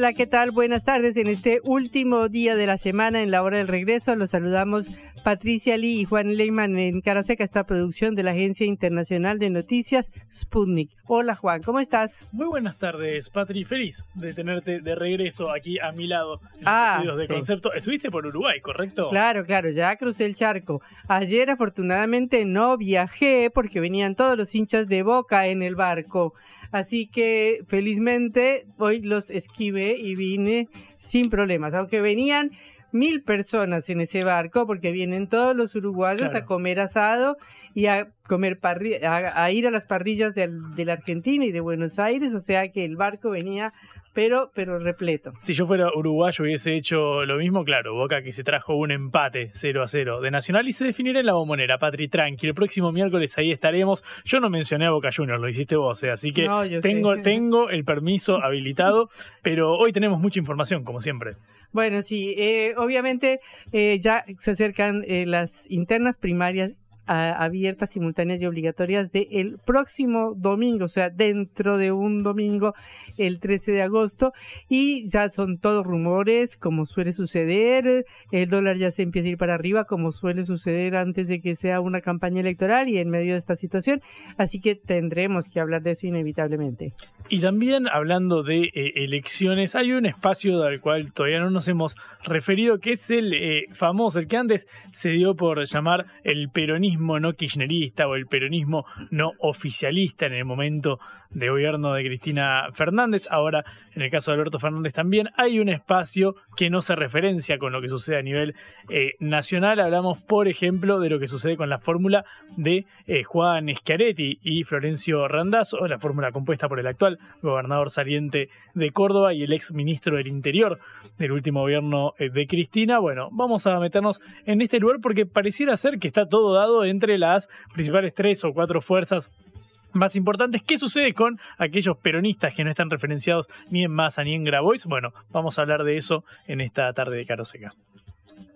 Hola, ¿qué tal? Buenas tardes. En este último día de la semana, en la hora del regreso, los saludamos Patricia Lee y Juan Leyman en Caraseca, esta producción de la Agencia Internacional de Noticias Sputnik. Hola Juan, ¿cómo estás? Muy buenas tardes, Patri. Feliz de tenerte de regreso aquí a mi lado en ah, los estudios de concepto. Estuviste por Uruguay, ¿correcto? Claro, claro, ya crucé el charco. Ayer afortunadamente no viajé porque venían todos los hinchas de boca en el barco. Así que felizmente hoy los esquivé y vine sin problemas, aunque venían mil personas en ese barco porque vienen todos los uruguayos a comer asado y a comer a, ir a las parrillas de, de la Argentina y de Buenos Aires, o sea que el barco venía pero, pero repleto. Si yo fuera uruguayo hubiese hecho lo mismo, claro, Boca que se trajo un empate 0 a 0 de Nacional y se definirá en la bombonera, Patri, tranqui, el próximo miércoles ahí estaremos. Yo no mencioné a Boca Juniors, lo hiciste vos, eh, así que tengo, tengo el permiso habilitado, pero hoy tenemos mucha información, como siempre. Bueno, sí, eh, obviamente eh, ya se acercan las internas primarias abiertas, simultáneas y obligatorias del el próximo domingo, o sea, dentro de un domingo el 13 de agosto y ya son todos rumores como suele suceder, el dólar ya se empieza a ir para arriba como suele suceder antes de que sea una campaña electoral y en medio de esta situación, así que tendremos que hablar de eso inevitablemente. Y también hablando de eh, elecciones, hay un espacio al cual todavía no nos hemos referido que es el eh, famoso, el que antes se dio por llamar el peronismo no kirchnerista o el peronismo no oficialista en el momento de gobierno de Cristina Fernández. Ahora, en el caso de Alberto Fernández también hay un espacio que no se referencia con lo que sucede a nivel eh, nacional. Hablamos, por ejemplo, de lo que sucede con la fórmula de eh, Juan Schiaretti y Florencio Randazzo, la fórmula compuesta por el actual gobernador saliente de Córdoba y el ex ministro del Interior del último gobierno eh, de Cristina. Bueno, vamos a meternos en este lugar porque pareciera ser que está todo dado entre las principales tres o cuatro fuerzas más importantes. ¿Qué sucede con aquellos peronistas que no están referenciados ni en Massa ni en Grabois? Bueno, vamos a hablar de eso en esta tarde de Caroseca.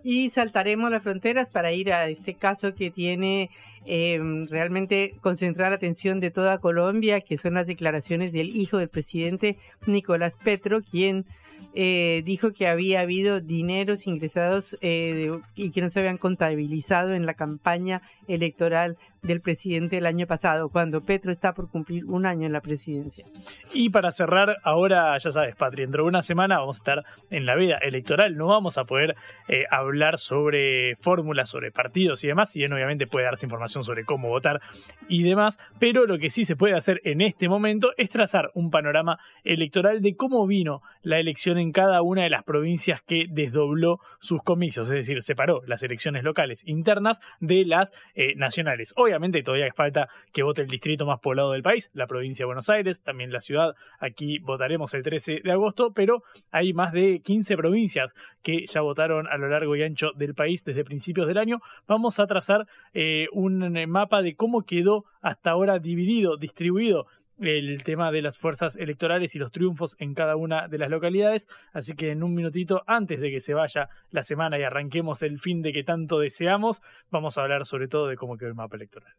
Y saltaremos las fronteras para ir a este caso que tiene eh, realmente concentrar la atención de toda Colombia, que son las declaraciones del hijo del presidente Nicolás Petro, quien eh, dijo que había habido dineros ingresados eh, y que no se habían contabilizado en la campaña electoral del presidente el año pasado, cuando Petro está por cumplir un año en la presidencia. Y para cerrar, ahora ya sabes, Patri, dentro de una semana vamos a estar en la veda electoral, no vamos a poder eh, hablar sobre fórmulas, sobre partidos y demás, y bien obviamente puede darse información sobre cómo votar y demás, pero lo que sí se puede hacer en este momento es trazar un panorama electoral de cómo vino la elección en cada una de las provincias que desdobló sus comicios, es decir, separó las elecciones locales internas de las eh, nacionales. Hoy Obviamente todavía falta que vote el distrito más poblado del país, la provincia de Buenos Aires, también la ciudad. Aquí votaremos el 13 de agosto, pero hay más de 15 provincias que ya votaron a lo largo y ancho del país desde principios del año. Vamos a trazar eh, un eh, mapa de cómo quedó hasta ahora dividido, distribuido el tema de las fuerzas electorales y los triunfos en cada una de las localidades. Así que en un minutito, antes de que se vaya la semana y arranquemos el fin de que tanto deseamos, vamos a hablar sobre todo de cómo quedó el mapa electoral.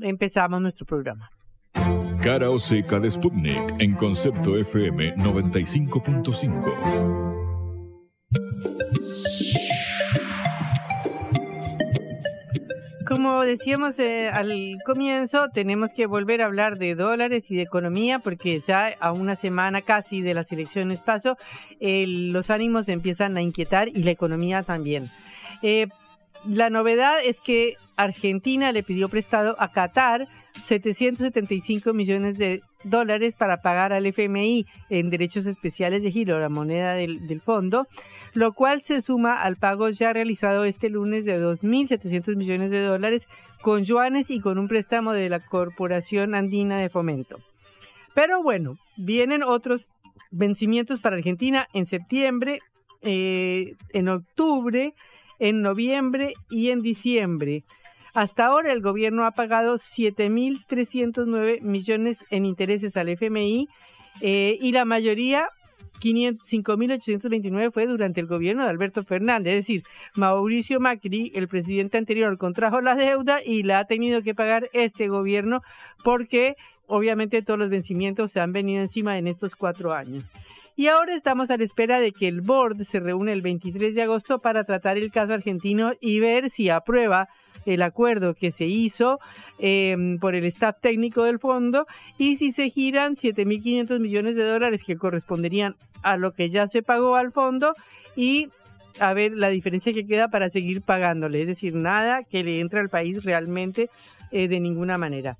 Empezamos nuestro programa. Cara o seca de Sputnik en concepto FM 95.5. Como decíamos eh, al comienzo, tenemos que volver a hablar de dólares y de economía porque ya a una semana casi de las elecciones paso, los ánimos empiezan a inquietar y la economía también. Eh, la novedad es que Argentina le pidió prestado a Qatar 775 millones de dólares para pagar al FMI en derechos especiales de giro, la moneda del, fondo, lo cual se suma al pago ya realizado este lunes de 2.700 millones de dólares con yuanes y con un préstamo de la Corporación Andina de Fomento. Pero bueno, vienen otros vencimientos para Argentina en septiembre, eh, en octubre, en noviembre y en diciembre. Hasta ahora el gobierno ha pagado 7.309 millones en intereses al FMI eh, y la mayoría 5.829 fue durante el gobierno de Alberto Fernández. Es decir, Mauricio Macri, el presidente anterior, contrajo la deuda y la ha tenido que pagar este gobierno porque obviamente todos los vencimientos se han venido encima en estos cuatro años. Y ahora estamos a la espera de que el board se reúne el 23 de agosto para tratar el caso argentino y ver si aprueba el acuerdo que se hizo em, por el staff técnico del fondo y si se giran 7.500 millones de dólares que corresponderían a lo que ya se pagó al fondo y a ver la diferencia que queda para seguir pagándole, es decir, nada que le entre al país realmente eh, de ninguna manera.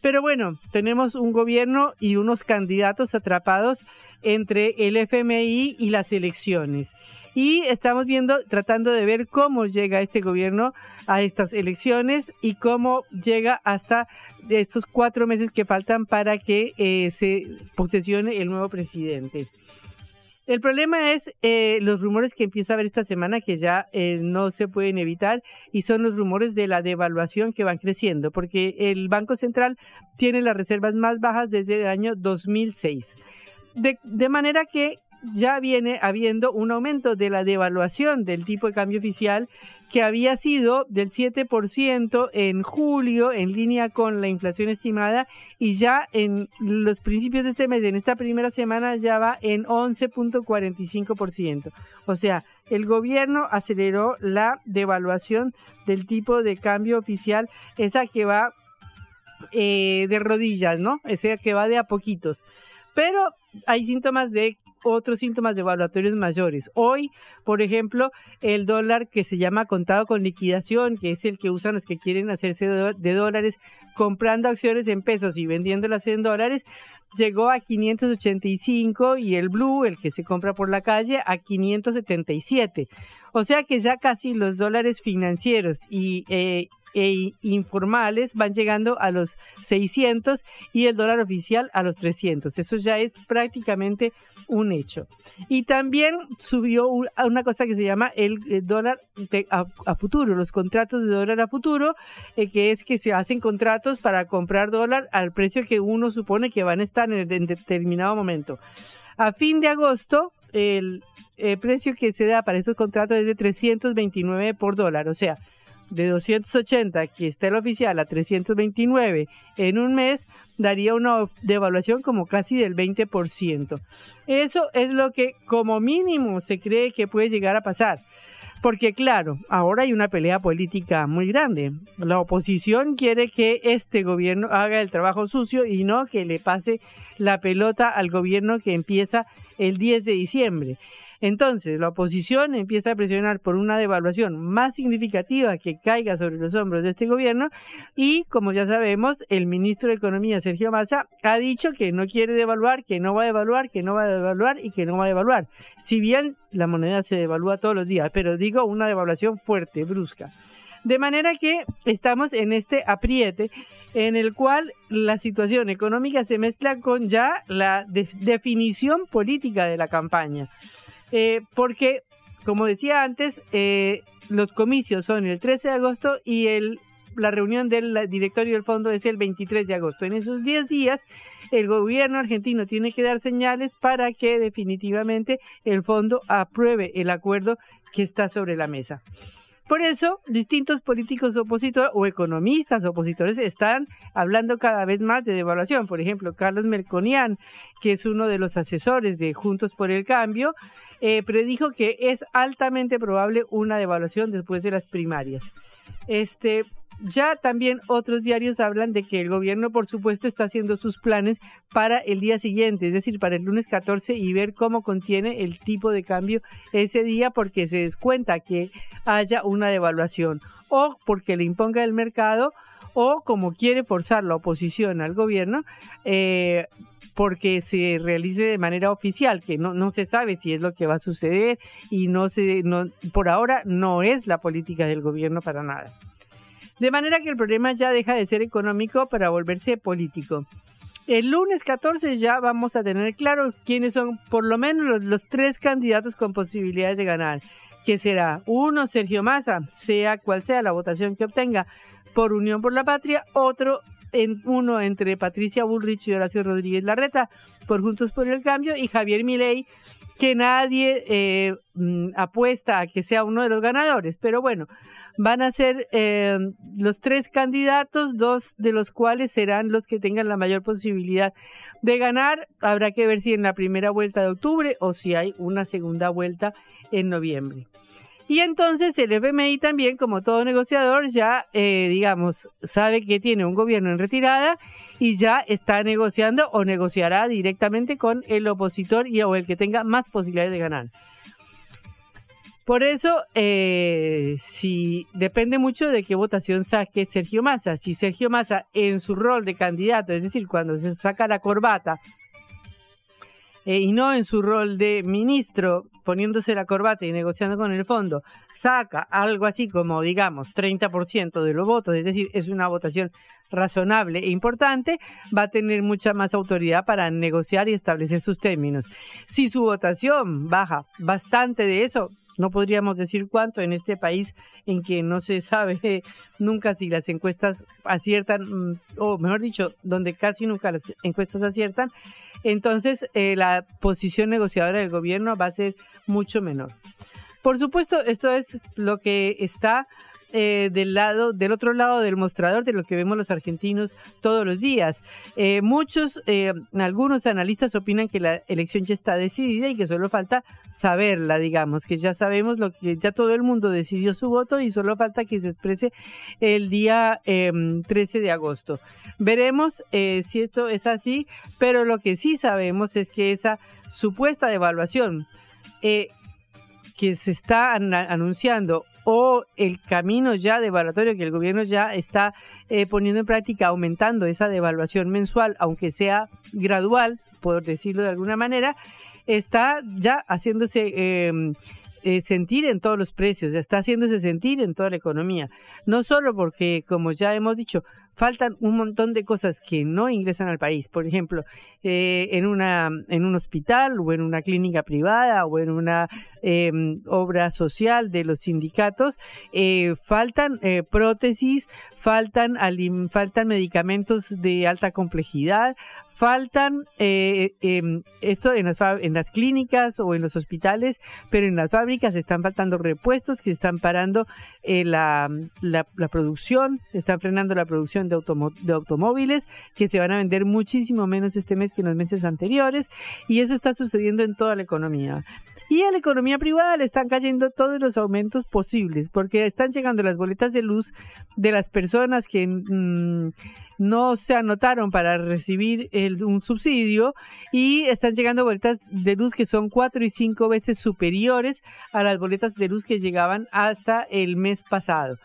Pero bueno, tenemos un gobierno y unos candidatos atrapados entre el FMI y las elecciones. Y estamos viendo, tratando de ver cómo llega este gobierno a estas elecciones y cómo llega hasta estos cuatro meses que faltan para que eh, se posesione el nuevo presidente. El problema es eh, los rumores que empieza a haber esta semana que ya eh, no se pueden evitar y son los rumores de la devaluación que van creciendo, porque el Banco Central tiene las reservas más bajas desde el año 2006. De, de manera que ya viene habiendo un aumento de la devaluación del tipo de cambio oficial que había sido del 7% en julio en línea con la inflación estimada y ya en los principios de este mes, en esta primera semana, ya va en 11.45%. O sea, el gobierno aceleró la devaluación del tipo de cambio oficial, esa que va eh, de rodillas, ¿no? Esa que va de a poquitos. Pero hay síntomas de otros síntomas devaluatorios mayores. Hoy, por ejemplo, el dólar que se llama contado con liquidación, que es el que usan los que quieren hacerse de dólares comprando acciones en pesos y vendiéndolas en dólares, llegó a 585 y el blue, el que se compra por la calle, a 577. O sea que ya casi los dólares financieros y eh, e informales van llegando a los 600 y el dólar oficial a los 300. Eso ya es prácticamente un hecho. Y también subió una cosa que se llama el, dólar a, futuro, los contratos de dólar a futuro, eh, que es que se hacen contratos para comprar dólar al precio que uno supone que van a estar en, determinado momento. A fin de agosto, el, el precio que se da para estos contratos es de 329 por dólar, o sea, de 280 que está el oficial a 329 en un mes daría una devaluación como casi del 20%. Eso es lo que como mínimo se cree que puede llegar a pasar. Porque claro, ahora hay una pelea política muy grande. La oposición quiere que este gobierno haga el trabajo sucio y no que le pase la pelota al gobierno que empieza el 10 de diciembre. Entonces, la oposición empieza a presionar por una devaluación más significativa que caiga sobre los hombros de este gobierno y, como ya sabemos, el ministro de Economía, Sergio Massa, ha dicho que no quiere devaluar, que no va a devaluar, que no va a devaluar y que no va a devaluar. Si bien la moneda se devalúa todos los días, pero digo una devaluación fuerte, brusca. De manera que estamos en este apriete en el cual la situación económica se mezcla con ya la definición política de la campaña. Eh, porque, como decía antes, eh, los comicios son el 13 de agosto y el la reunión del directorio del fondo es el 23 de agosto. En esos 10 días, el gobierno argentino tiene que dar señales para que definitivamente el fondo apruebe el acuerdo que está sobre la mesa. Por eso, distintos políticos opositores o economistas opositores están hablando cada vez más de devaluación. Por ejemplo, Carlos Melconian, que es uno de los asesores de Juntos por el Cambio, eh, predijo que es altamente probable una devaluación después de las primarias. Este, ya también otros diarios hablan de que el gobierno, por supuesto, está haciendo sus planes para el día siguiente, es decir, para el lunes 14 y ver cómo contiene el tipo de cambio ese día porque se descuenta que haya una devaluación o porque le imponga el mercado o como quiere forzar la oposición al gobierno, eh, porque se realice de manera oficial, que no, no se sabe si es lo que va a suceder y no se, no, por ahora no es la política del gobierno para nada. De manera que el problema ya deja de ser económico para volverse político. El lunes 14 ya vamos a tener claro quiénes son por lo menos los, tres candidatos con posibilidades de ganar. Que será uno, Sergio Massa, sea cual sea la votación que obtenga por Unión por la Patria, otro en, uno entre Patricia Bullrich y Horacio Rodríguez Larreta por Juntos por el Cambio y Javier Milei, que nadie eh, mm, apuesta a que sea uno de los ganadores. Pero bueno, van a ser eh, los tres candidatos, dos de los cuales serán los que tengan la mayor posibilidad de ganar. Habrá que ver si en la primera vuelta de octubre o si hay una segunda vuelta en noviembre. Y entonces el FMI también, como todo negociador, ya, eh, digamos, sabe que tiene un gobierno en retirada y ya está negociando o negociará directamente con el opositor y, o el que tenga más posibilidades de ganar. Por eso, eh, si depende mucho de qué votación saque Sergio Massa. Si Sergio Massa, en su rol de candidato, es decir, cuando se saca la corbata, eh, y no en su rol de ministro, poniéndose la corbata y negociando con el fondo, saca algo así como, digamos, 30% de los votos, es decir, es una votación razonable e importante, va a tener mucha más autoridad para negociar y establecer sus términos. Si su votación baja bastante de eso, no podríamos decir cuánto en este país en que no se sabe nunca si las encuestas aciertan, mm, o mejor dicho, donde casi nunca las encuestas aciertan, entonces eh, la posición negociadora del gobierno va a ser mucho menor. Por supuesto, esto es lo que está eh, del lado, del otro lado del mostrador de lo que vemos los argentinos todos los días. Eh, muchos, eh, algunos analistas opinan que la elección ya está decidida y que solo falta saberla, digamos, que ya sabemos lo que ya todo el mundo decidió su voto y solo falta que se exprese el día 13 de agosto. Veremos si esto es así, pero lo que sí sabemos es que esa supuesta devaluación que se está anunciando o el camino ya devaluatorio que el gobierno ya está eh, poniendo en práctica, aumentando esa devaluación mensual, aunque sea gradual, por decirlo de alguna manera, está ya haciéndose em, eh, sentir en todos los precios, está haciéndose sentir en toda la economía. No solo porque, como ya hemos dicho, faltan un montón de cosas que no ingresan al país. Por ejemplo, eh, en, una, en un hospital o en una clínica privada o en una em, obra social de los sindicatos, eh, faltan eh, prótesis, faltan, faltan medicamentos de alta complejidad, faltan eh, em, esto en las, en las clínicas o en los hospitales, pero en las fábricas están faltando repuestos que están parando eh, la, la, producción, están frenando la producción de, de automóviles que se van a vender muchísimo menos este mes que en los meses anteriores y eso está sucediendo en toda la economía. Y a la economía privada le están cayendo todos los aumentos posibles, porque están llegando las boletas de luz de las personas que mm, no se anotaron para recibir un subsidio y están llegando boletas de luz que son cuatro y cinco veces superiores a las boletas de luz que llegaban hasta el mes pasado.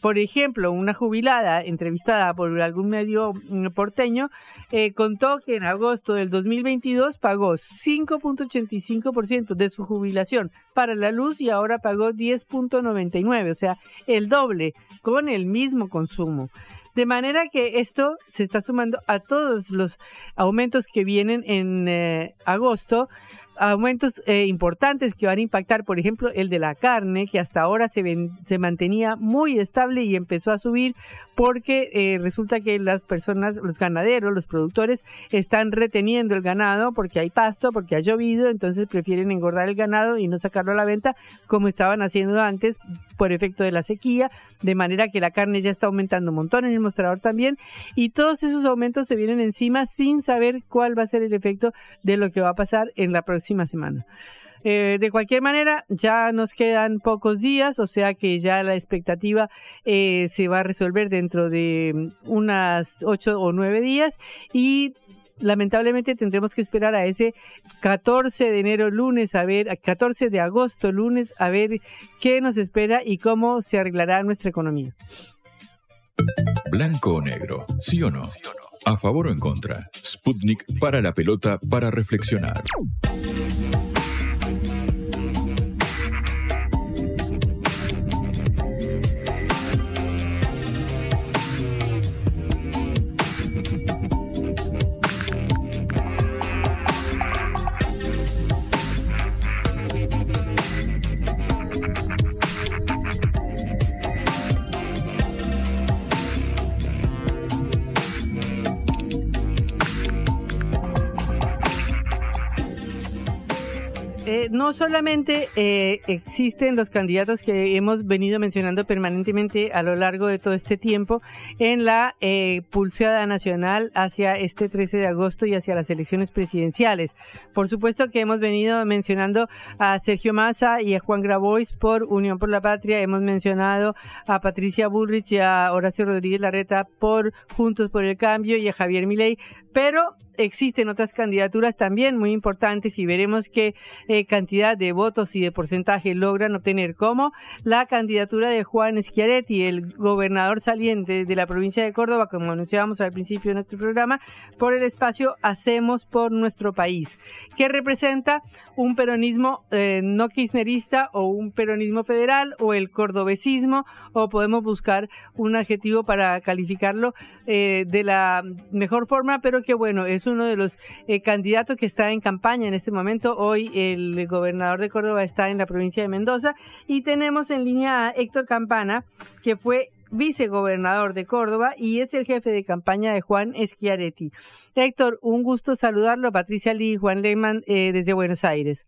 Por ejemplo, una jubilada entrevistada por algún medio mm, porteño eh, contó que en agosto del 2022 pagó 5.85% de su jubilación para la luz y ahora pagó 10.99, o sea, el doble con el mismo consumo. De manera que esto se está sumando a todos los aumentos que vienen en eh, agosto aumentos eh, importantes que van a impactar, por ejemplo, el de la carne, que hasta ahora se, mantenía muy estable y empezó a subir porque eh, resulta que las personas, los ganaderos, los productores, están reteniendo el ganado porque hay pasto, porque ha llovido, entonces prefieren engordar el ganado y no sacarlo a la venta como estaban haciendo antes por efecto de la sequía, de manera que la carne ya está aumentando un montón en el mostrador también, y todos esos aumentos se vienen encima sin saber cuál va a ser el efecto de lo que va a pasar en la próxima semana. Eh, de cualquier manera, ya nos quedan pocos días, o sea que ya la expectativa eh, se va a resolver dentro de unas ocho o nueve días y lamentablemente tendremos que esperar a ese 14 de enero lunes a ver, 14 de agosto lunes a ver qué nos espera y cómo se arreglará nuestra economía. Blanco o negro, sí o no. A favor o en contra. Sputnik para la pelota para reflexionar. No solamente eh, existen los candidatos que hemos venido mencionando permanentemente a lo largo de todo este tiempo en la eh, nacional hacia este 13 de agosto y hacia las elecciones presidenciales. Por supuesto que hemos venido mencionando a Sergio Massa y a Juan Grabois por Unión por la Patria, hemos mencionado a Patricia Bullrich y a Horacio Rodríguez Larreta por Juntos por el Cambio y a Javier Milei, pero existen otras candidaturas también muy importantes y veremos qué eh, cantidad de votos y de porcentaje logran obtener, como la candidatura de Juan Schiaretti, el gobernador saliente de la provincia de Córdoba, como anunciábamos al principio de nuestro programa, por el espacio Hacemos por nuestro país, que representa un peronismo eh, no kirchnerista o un peronismo federal o el cordobesismo o podemos buscar un adjetivo para calificarlo eh, de la mejor forma, pero que bueno, es uno de los eh, candidatos que está en campaña en este momento. Hoy el gobernador de Córdoba está en la provincia de Mendoza y tenemos en línea a Héctor Campana, que fue vicegobernador de Córdoba y es el jefe de campaña de Juan Schiaretti. Héctor, un gusto saludarlo. Patricia Lee y Juan Lehmann eh, desde Buenos Aires.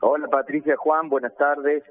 Hola Patricia, Juan, buenas tardes.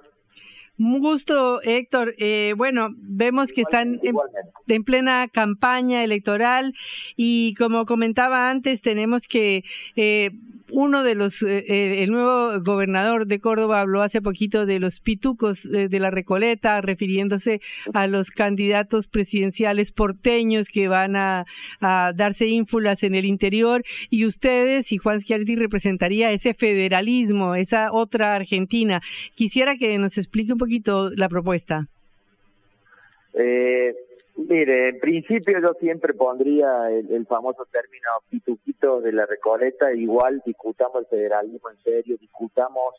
Un gusto, Héctor. Eh, bueno, vemos que están en, plena campaña electoral y como comentaba antes, tenemos que eh, uno de los, eh, eh, el nuevo gobernador de Córdoba habló hace poquito de los pitucos de la Recoleta, refiriéndose a los candidatos presidenciales porteños que van a, darse ínfulas en el interior y ustedes y Juan Schiaretti representaría ese federalismo, esa otra Argentina. Quisiera que nos explique un poquito la propuesta. Eh, Mire, en principio yo siempre pondría el, famoso término pituquitos de la Recoleta, igual discutamos el federalismo en serio, discutamos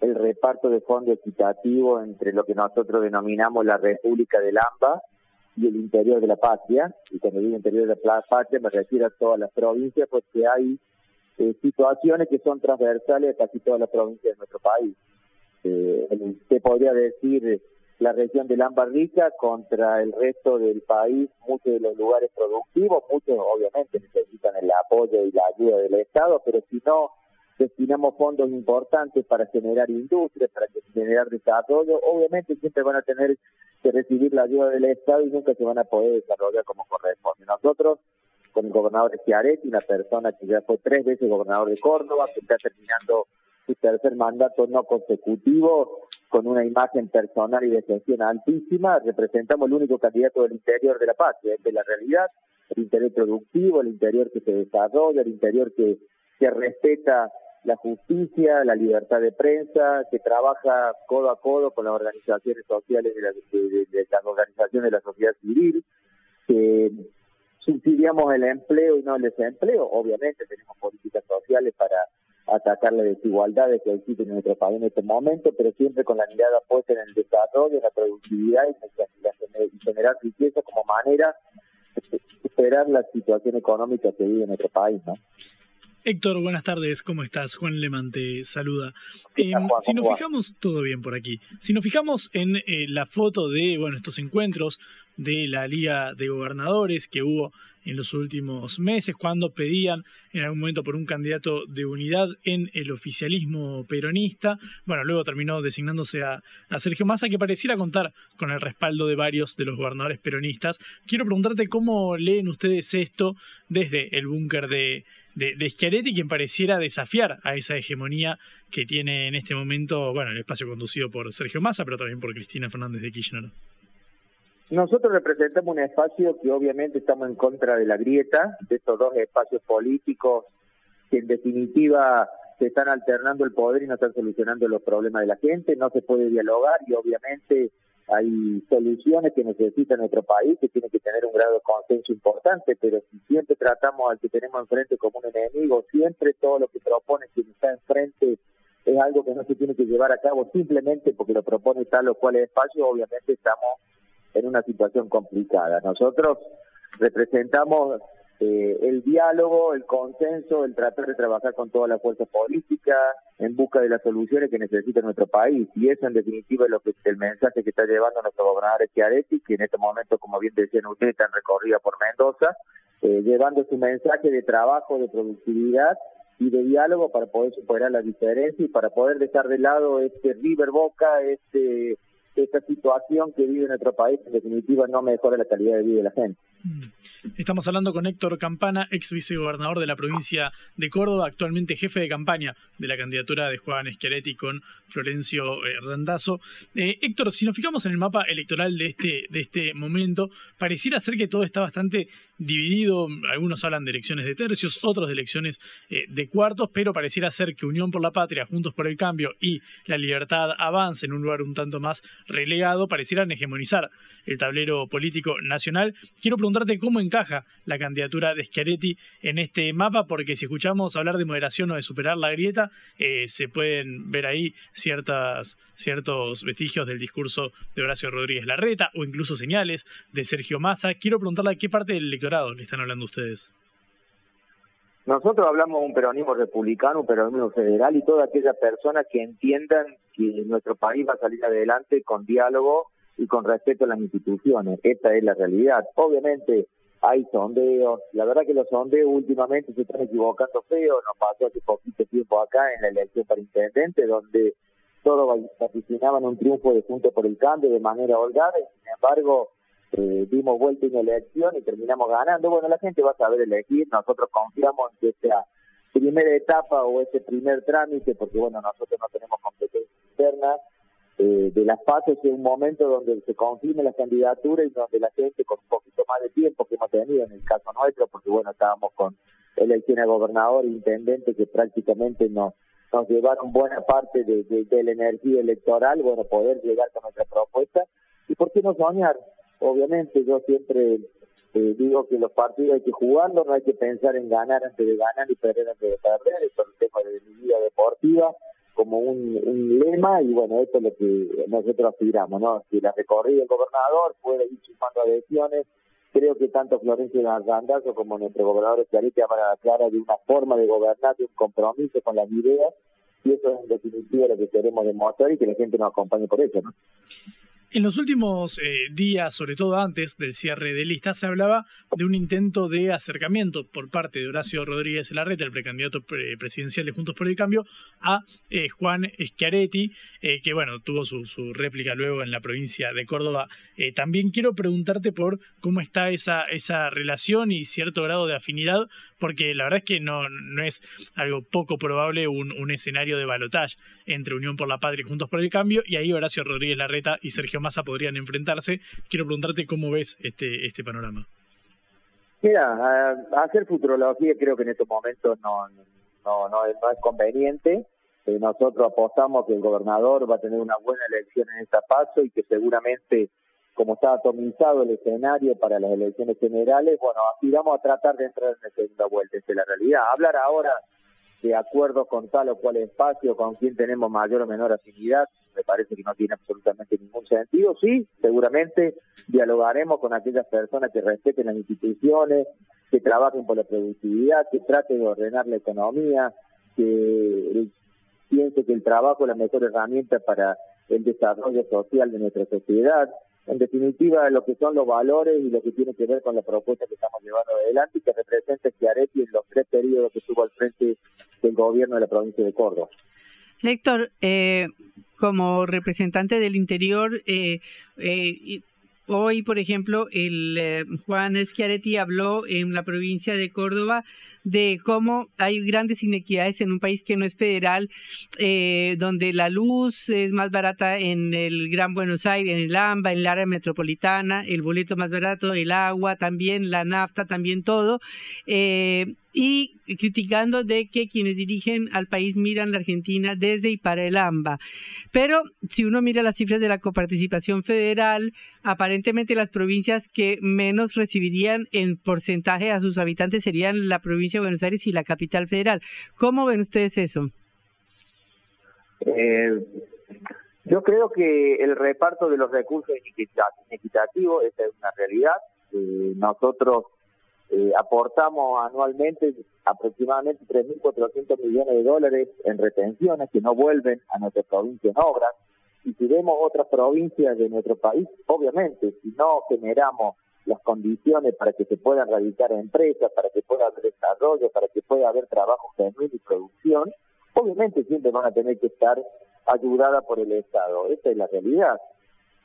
el reparto de fondo equitativo entre lo que nosotros denominamos la República del AMBA y el interior de la patria, y cuando digo interior de la patria me refiero a todas las provincias, porque hay eh, situaciones que son transversales a casi todas las provincias de nuestro país. Eh, usted podría decir la región del Rica contra el resto del país, muchos de los lugares productivos, muchos obviamente necesitan el apoyo y la ayuda del Estado, pero si no destinamos fondos importantes para generar industria, para generar desarrollo, obviamente siempre van a tener que recibir la ayuda del Estado y nunca se van a poder desarrollar como corresponde. Nosotros, con el gobernador Schiaretti, una persona que ya fue tres veces gobernador de Córdoba, que está terminando su tercer mandato no consecutivo, con una imagen personal y de gestión altísima, representamos el único candidato del interior de la patria, de la realidad, el interior productivo, el interior que se desarrolla, el interior que, que respeta la justicia, la libertad de prensa, que trabaja codo a codo con las organizaciones sociales de, las organizaciones de la sociedad civil, que subsidiamos el empleo y no el desempleo. Obviamente tenemos políticas sociales para atacar las desigualdades que existen en nuestro país en este momento, pero siempre con la mirada puesta en el desarrollo, en la productividad y generar riqueza como manera de superar la situación económica que vive en nuestro país, ¿no? Héctor, buenas tardes, ¿cómo estás? Juan Leman te saluda. Eh, si nos fijamos, todo bien por aquí. Si nos fijamos en eh, la foto de bueno, estos encuentros de la Liga de Gobernadores que hubo en los últimos meses, cuando pedían en algún momento por un candidato de unidad en el oficialismo peronista. Bueno, luego terminó designándose a, Sergio Massa, que pareciera contar con el respaldo de varios de los gobernadores peronistas. Quiero preguntarte cómo leen ustedes esto desde el búnker de, de, de Schiaretti, quien pareciera desafiar a esa hegemonía que tiene en este momento, bueno, el espacio conducido por Sergio Massa, pero también por Cristina Fernández de Kirchner. Nosotros representamos un espacio que obviamente estamos en contra de la grieta, de estos dos espacios políticos que en definitiva se están alternando el poder y no están solucionando los problemas de la gente, no se puede dialogar y obviamente hay soluciones que necesita nuestro país, que tiene que tener un grado de consenso importante, pero si siempre tratamos al que tenemos enfrente como un enemigo, siempre todo lo que propone quien está enfrente es algo que no se tiene que llevar a cabo simplemente porque lo propone tal o cual espacio, obviamente estamos en una situación complicada. Nosotros representamos eh, el diálogo, el consenso, el tratar de trabajar con toda la fuerza política en busca de las soluciones que necesita nuestro país. Y eso en definitiva es lo que el mensaje que está llevando nuestro gobernador Schiaretti, que en este momento, como bien decían ustedes, están recorrida por Mendoza, eh, llevando su mensaje de trabajo, de productividad y de diálogo para poder superar la diferencia y para poder dejar de lado este River Boca, este esta situación que vive nuestro país en definitiva no mejora la calidad de vida de la gente. Mm. Estamos hablando con Héctor Campana, ex vicegobernador de la provincia de Córdoba, actualmente jefe de campaña de la candidatura de Juan Schiaretti con Florencio eh, Randazo. Eh, Héctor, si nos fijamos en el mapa electoral de este, de este momento, pareciera ser que todo está bastante dividido. Algunos hablan de elecciones de tercios, otros de elecciones eh, de cuartos, pero pareciera ser que Unión por la Patria, Juntos por el Cambio y La Libertad Avance en un lugar un tanto más relegado, parecieran hegemonizar el tablero político nacional. Quiero preguntarte cómo encaja la candidatura de Schiaretti en este mapa, porque si escuchamos hablar de moderación o de superar la grieta, eh, se pueden ver ahí ciertas, ciertos vestigios del discurso de Horacio Rodríguez Larreta o incluso señales de Sergio Massa. Quiero preguntarle a qué parte del electorado le están hablando ustedes. Nosotros hablamos de un peronismo republicano, un peronismo federal y todas aquellas personas que entiendan que nuestro país va a salir adelante con diálogo y con respeto a las instituciones. Esta es la realidad. Obviamente hay sondeos, la verdad que los sondeos últimamente se están equivocando feo, nos pasó hace poquito tiempo acá en la elección para intendente, donde todos vaticinaban un triunfo de Juntos por el Cambio de manera holgada sin embargo eh, dimos vuelta en la elección y terminamos ganando. Bueno, la gente va a saber elegir, nosotros confiamos en que esta primera etapa o este primer trámite, porque bueno, nosotros no tenemos competencia interna, eh, de las pasos es un momento donde se confirme la candidatura y donde la gente con un poquito más de tiempo que hemos tenido en el caso nuestro, porque bueno, estábamos con elección a gobernador e intendente que prácticamente nos, nos llevaron buena parte de, de, la energía electoral, bueno, poder llegar con nuestra propuesta. ¿Y por qué no soñar? Obviamente yo siempre eh, digo que los partidos hay que jugarlos, no hay que pensar en ganar antes de ganar y perder antes de perder, eso es el tema de mi vida deportiva como un, lema y bueno, esto es lo que nosotros aspiramos, ¿no? Si la recorrida del gobernador puede ir sumando adhesiones, creo que tanto Florencio Argandazo como nuestro gobernador Escalete van a clara de una forma de gobernar, de un compromiso con las ideas y eso es en definitiva lo que queremos demostrar y que la gente nos acompañe por eso, ¿no? En los últimos eh, días, sobre todo antes del cierre de lista, se hablaba de un intento de acercamiento por parte de Horacio Rodríguez Larreta, el precandidato presidencial de Juntos por el Cambio, a eh, Juan Schiaretti, eh, que bueno, tuvo su, su, réplica luego en la provincia de Córdoba. también quiero preguntarte por cómo está esa, esa relación y cierto grado de afinidad, porque la verdad es que no, no es algo poco probable un, escenario de balotaje entre Unión por la Patria y Juntos por el Cambio, y ahí Horacio Rodríguez Larreta y Sergio Massa podrían enfrentarse. Quiero preguntarte cómo ves este, este panorama. Mira, hacer futurología creo que en estos momentos no, no, no, es, no es conveniente. Eh, nosotros apostamos que el gobernador va a tener una buena elección en esta paso y que seguramente, como está atomizado el escenario para las elecciones generales, bueno, aspiramos a tratar de entrar en la segunda vuelta. Esa es la realidad. Hablar ahora de acuerdo con tal o cual espacio, con quién tenemos mayor o menor afinidad, me parece que no tiene absolutamente ningún sentido. Sí, seguramente dialogaremos con aquellas personas que respeten las instituciones, que trabajen por la productividad, que traten de ordenar la economía, que piense que el trabajo es la mejor herramienta para el desarrollo social de nuestra sociedad. En definitiva, lo que son los valores y lo que tiene que ver con la propuesta que estamos llevando adelante y que representa Schiaretti en los tres periodos que estuvo al frente del gobierno de la provincia de Córdoba. Héctor, eh, como representante del interior, eh, eh, Hoy, por ejemplo, el eh, Juan Schiaretti habló en la provincia de Córdoba de cómo hay grandes inequidades en un país que no es federal, eh, donde la luz es más barata en el Gran Buenos Aires, en el AMBA, en el área metropolitana, el boleto más barato, el agua también, la nafta también, todo. Eh, y criticando de que quienes dirigen al país miran la Argentina desde y para el AMBA. Pero si uno mira las cifras de la coparticipación federal, aparentemente las provincias que menos recibirían en porcentaje a sus habitantes serían la provincia de Buenos Aires y la capital federal. ¿Cómo ven ustedes eso? Eh, yo creo que el reparto de los recursos inequitativo, esa es una realidad. Eh, nosotros eh, aportamos anualmente aproximadamente 3.400 millones de dólares en retenciones que no vuelven a nuestra provincia en obras. Y si vemos otras provincias de nuestro país, obviamente, si no generamos las condiciones para que se puedan radicar empresas, para que pueda haber desarrollo, para que pueda haber trabajo genuino y producción, obviamente siempre van a tener que estar ayudadas por el Estado. Esa es la realidad.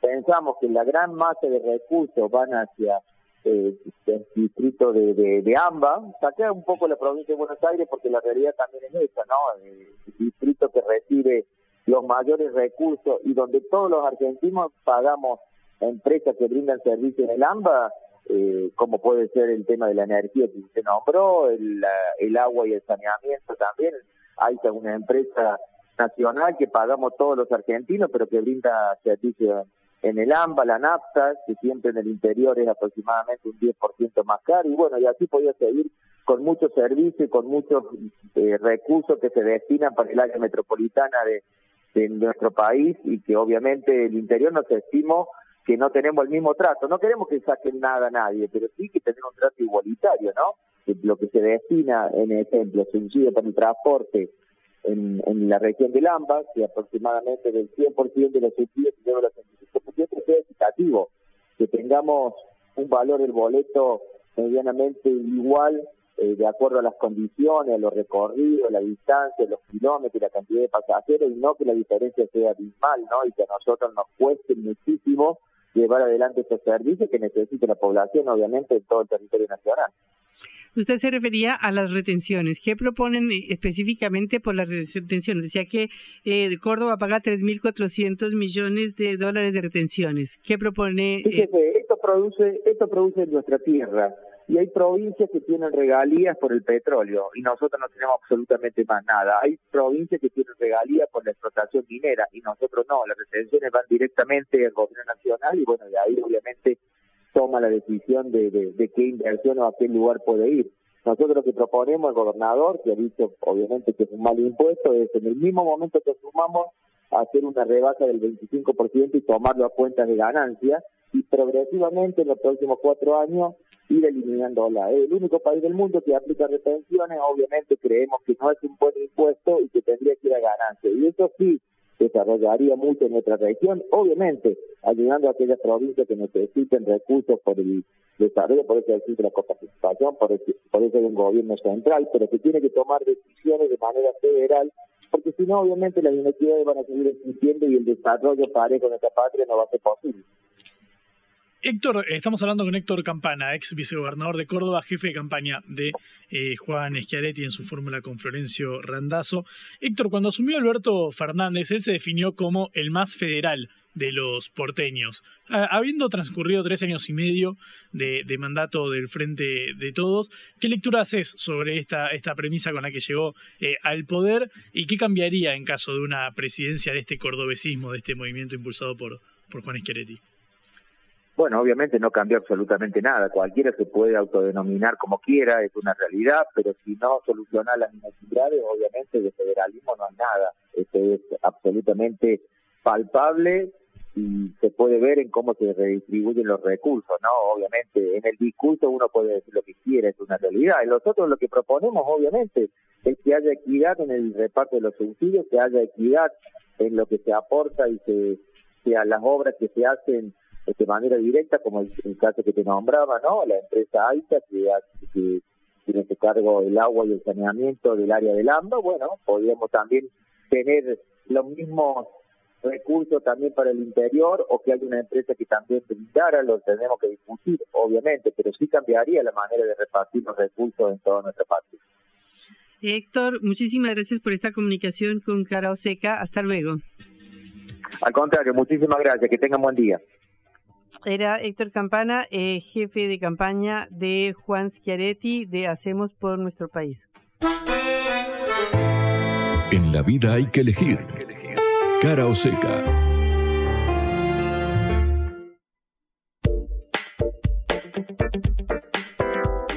Pensamos que la gran masa de recursos van hacia eh, el distrito de, de, AMBA, saqué un poco la provincia de Buenos Aires porque la realidad también es esa, ¿no? El distrito que recibe los mayores recursos y donde todos los argentinos pagamos empresas que brindan servicios en el AMBA, eh, como puede ser el tema de la energía que usted nombró, el, el agua y el saneamiento también. Hay una empresa nacional que pagamos todos los argentinos, pero que brinda servicios en el AMBA, la NAFTA, que siempre en el interior es aproximadamente un 10% más caro, y bueno, y así podía seguir con muchos servicios y con muchos eh, recursos que se destinan para el área metropolitana de, de nuestro país y que obviamente el interior nos estimó que no tenemos el mismo trato. No queremos que saquen nada a nadie, pero sí que tener un trato igualitario, ¿no? Que lo que se destina, en ejemplo, se incide para el transporte en, la región de Lambas, que aproximadamente del 100% de los subsidios y del 85% sea equitativo, que tengamos un valor del boleto medianamente igual eh, de acuerdo a las condiciones, a los recorridos, la distancia, los kilómetros, la cantidad de pasajeros, y no que la diferencia sea abismal, ¿no? Y que a nosotros nos cueste muchísimo llevar adelante estos servicios que necesita la población, obviamente, en todo el territorio nacional. Usted se refería a las retenciones. ¿Qué proponen eh, específicamente por las retenciones? Decía que eh, Córdoba paga 3.400 millones de dólares de retenciones. ¿Qué propone? Eh? esto produce, esto produce en nuestra tierra y hay provincias que tienen regalías por el petróleo y nosotros no tenemos absolutamente más nada. Hay provincias que tienen regalías por la explotación minera y nosotros no. Las retenciones van directamente al gobierno nacional y bueno, de ahí obviamente toma la decisión de, de, qué inversión o a qué lugar puede ir. Nosotros lo que proponemos al gobernador, que ha dicho obviamente que es un mal impuesto, es en el mismo momento que sumamos hacer una rebaja del 25% y tomarlo a cuenta de ganancia y progresivamente en los próximos cuatro años ir eliminándola. Es el único país del mundo que aplica retenciones, obviamente creemos que no es un buen impuesto y que tendría que ir a ganancia. Y eso sí desarrollaría mucho en nuestra región, obviamente ayudando a aquellas provincias que necesiten recursos por el desarrollo, por eso existe la coparticipación, por eso, por eso hay un gobierno central, pero que tiene que tomar decisiones de manera federal, porque si no, obviamente las inequidades van a seguir existiendo y el desarrollo parejo de nuestra patria no va a ser posible. Héctor, estamos hablando con Héctor Campana, ex vicegobernador de Córdoba, jefe de campaña de eh, Juan Schiaretti en su fórmula con Florencio Randazzo. Héctor, cuando asumió Alberto Fernández, él se definió como el más federal de los porteños. Habiendo transcurrido tres años y medio de, mandato del Frente de Todos, ¿qué lectura haces sobre esta, esta premisa con la que llegó eh, al poder y qué cambiaría en caso de una presidencia de este cordobesismo, de este movimiento impulsado por, por Juan Schiaretti? Bueno, obviamente no cambió absolutamente nada. Cualquiera se puede autodenominar como quiera, es una realidad, pero si no soluciona las necesidades, obviamente de federalismo no hay nada. Esto es absolutamente palpable y se puede ver en cómo se redistribuyen los recursos, ¿no? Obviamente, en el discurso uno puede decir lo que quiera, es una realidad. Y nosotros lo que proponemos, obviamente, es que haya equidad en el reparto de los subsidios, que haya equidad en lo que se aporta y se, sea las obras que se hacen de manera directa, como el, caso que te nombraba, ¿no? La empresa AITA, que, que tiene que cargo el agua y el saneamiento del área del AMBA, bueno, podríamos también tener los mismos recursos también para el interior o que haya una empresa que también brindara, lo tenemos que discutir, obviamente, pero sí cambiaría la manera de repartir los recursos en toda nuestra parte. Héctor, muchísimas gracias por esta comunicación con Cara Oseca. Hasta luego. Al contrario, muchísimas gracias. Que tengan buen día. Era Héctor Campana, eh, jefe de campaña de Juan Schiaretti de Hacemos por Nuestro País. En la vida hay que elegir. Cara o seca.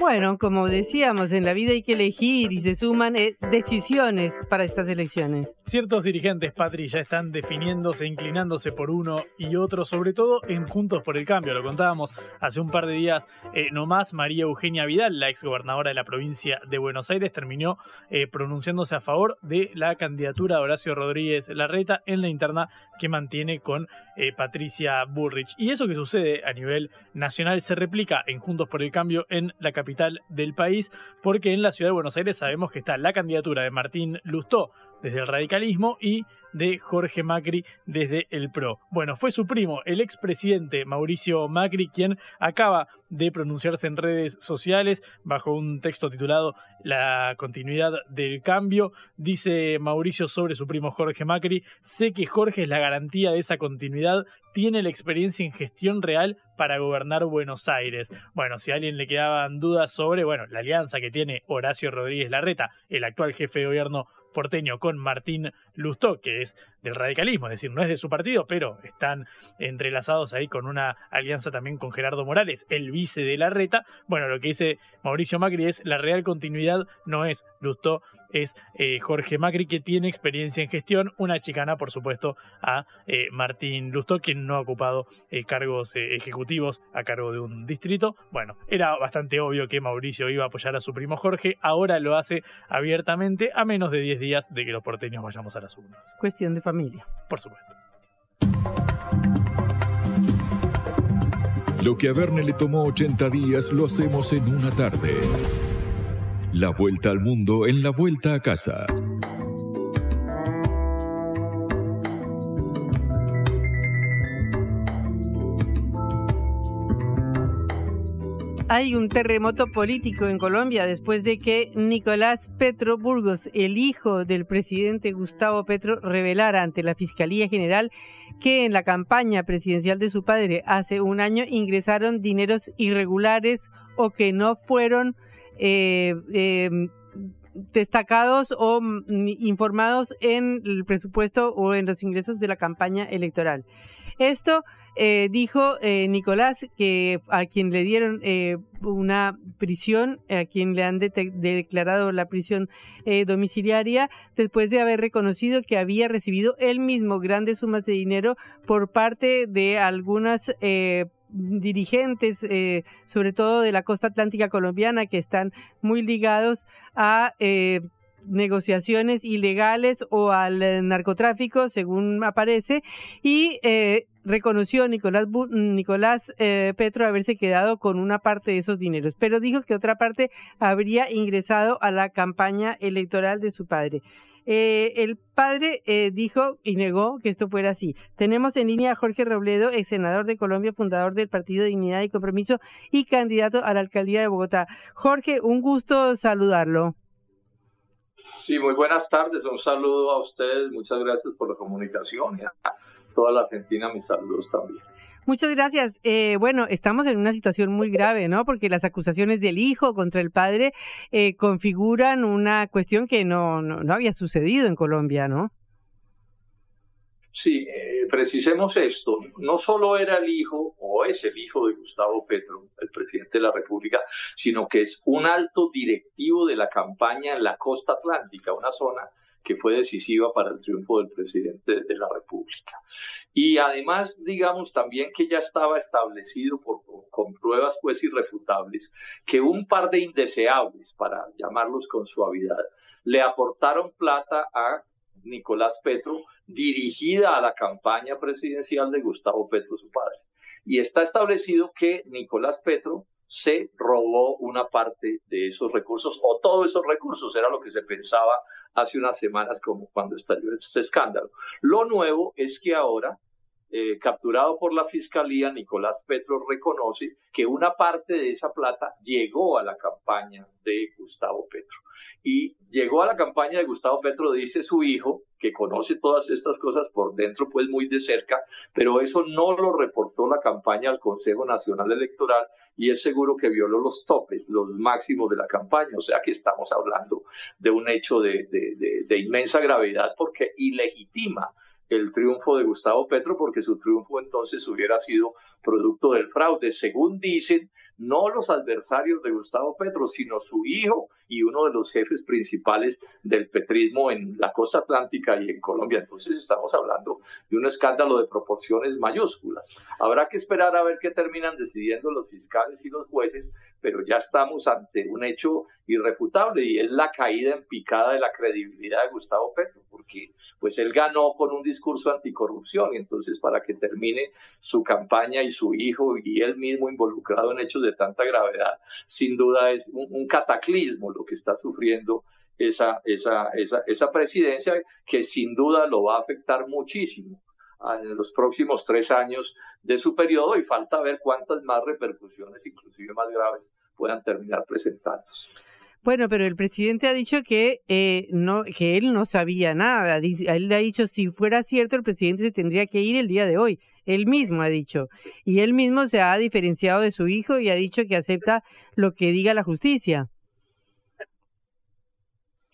Bueno, como decíamos, en la vida hay que elegir y se suman eh, decisiones para estas elecciones. Ciertos dirigentes, Patri, ya están definiéndose, inclinándose por uno y otro, sobre todo en Juntos por el Cambio. Lo contábamos hace un par de días eh, nomás. María Eugenia Vidal, la exgobernadora de la provincia de Buenos Aires, terminó eh, pronunciándose a favor de la candidatura de Horacio Rodríguez Larreta en la interna que mantiene con Patricia Bullrich. Y eso que sucede a nivel nacional se replica en Juntos por el Cambio en la del país, porque en la ciudad de Buenos Aires sabemos que está la candidatura de Martín Lustó desde el radicalismo y de Jorge Macri desde el PRO. Bueno, fue su primo, el expresidente Mauricio Macri, quien acaba de pronunciarse en redes sociales bajo un texto titulado La continuidad del cambio. Dice Mauricio sobre su primo Jorge Macri, sé que Jorge es la garantía de esa continuidad, tiene la experiencia en gestión real para gobernar Buenos Aires. Bueno, si a alguien le quedaban dudas sobre, bueno, la alianza que tiene Horacio Rodríguez Larreta, el actual jefe de gobierno porteño con Martín Lustó, que es del radicalismo, es decir, no es de su partido, pero están entrelazados ahí con una alianza también con Gerardo Morales, el vice de la reta. Bueno, lo que dice Mauricio Macri es la real continuidad no es Lustó, es eh, Jorge Macri, que tiene experiencia en gestión, una chicana, por supuesto, a eh, Martín Lustó, quien no ha ocupado eh, cargos ejecutivos a cargo de un distrito. Bueno, era bastante obvio que Mauricio iba a apoyar a su primo Jorge, ahora lo hace abiertamente a menos de 10 días de que los porteños vayamos a las urnas. Cuestión de familia. Por supuesto. Lo que a Verne le tomó 80 días lo hacemos en una tarde. La vuelta al mundo en la vuelta a casa. Hay un terremoto político en Colombia después de que Nicolás Petro Burgos, el hijo del presidente Gustavo Petro, revelara ante la Fiscalía General que en la campaña presidencial de su padre hace un año ingresaron dineros irregulares o que no fueron eh, em, destacados o informados en el presupuesto o en los ingresos de la campaña electoral. Esto eh, dijo eh, Nicolás que a quien le dieron una prisión, a quien le han declarado la prisión domiciliaria, después de haber reconocido que había recibido él mismo grandes sumas de dinero por parte de algunas dirigentes, sobre todo de la costa atlántica colombiana, que están muy ligados a negociaciones ilegales o al narcotráfico, según aparece, y reconoció Nicolás, Nicolás eh, Petro haberse quedado con una parte de esos dineros, pero dijo que otra parte habría ingresado a la campaña electoral de su padre. Eh, el padre eh, dijo y negó que esto fuera así. Tenemos en línea a Jorge Robledo, ex senador de Colombia, fundador del Partido Dignidad y Compromiso y candidato a la alcaldía de Bogotá. Jorge, un gusto saludarlo. Sí, muy buenas tardes. Un saludo a ustedes. Muchas gracias por la comunicación toda la Argentina mis saludos también. Muchas gracias. Eh, bueno, estamos en una situación muy grave, ¿no? Porque las acusaciones del hijo contra el padre eh, configuran una cuestión que no, no, había sucedido en Colombia, ¿no? Sí, eh, precisemos esto. No solo era el hijo o es el hijo de Gustavo Petro, el presidente de la República, sino que es un alto directivo de la campaña en la costa atlántica, una zona que fue decisiva para el triunfo del presidente de la República. Y además, digamos también que ya estaba establecido por, con pruebas pues irrefutables que un par de indeseables, para llamarlos con suavidad, le aportaron plata a Nicolás Petro dirigida a la campaña presidencial de Gustavo Petro, su padre. Y está establecido que Nicolás Petro se robó una parte de esos recursos o todos esos recursos, era lo que se pensaba hace unas semanas como cuando estalló este escándalo. Lo nuevo es que ahora eh, capturado por la fiscalía, Nicolás Petro reconoce que una parte de esa plata llegó a la campaña de Gustavo Petro. Y llegó a la campaña de Gustavo Petro, dice su hijo, que conoce todas estas cosas por dentro, pues muy de cerca, pero eso no lo reportó la campaña al Consejo Nacional Electoral y es seguro que violó los topes, los máximos de la campaña. O sea que estamos hablando de un hecho de, de inmensa gravedad porque ilegitima el triunfo de Gustavo Petro porque su triunfo entonces hubiera sido producto del fraude, según dicen no los adversarios de Gustavo Petro, sino su hijo y uno de los jefes principales del petrismo en la costa atlántica y en Colombia. Entonces estamos hablando de un escándalo de proporciones mayúsculas. Habrá que esperar a ver qué terminan decidiendo los fiscales y los jueces, pero ya estamos ante un hecho irrefutable y es la caída en picada de la credibilidad de Gustavo Petro, porque pues él ganó con un discurso anticorrupción y entonces para que termine su campaña y su hijo y él mismo involucrado en hechos de tanta gravedad, sin duda es un, cataclismo lo que está sufriendo esa, esa, esa, esa presidencia que sin duda lo va a afectar muchísimo en los próximos tres años de su periodo y falta ver cuántas más repercusiones, inclusive más graves, puedan terminar presentándose. Bueno, pero el presidente ha dicho que eh, no, que él no sabía nada. Él ha dicho si fuera cierto el presidente se tendría que ir el día de hoy. Él mismo ha dicho. Y él mismo se ha diferenciado de su hijo y ha dicho que acepta lo que diga la justicia.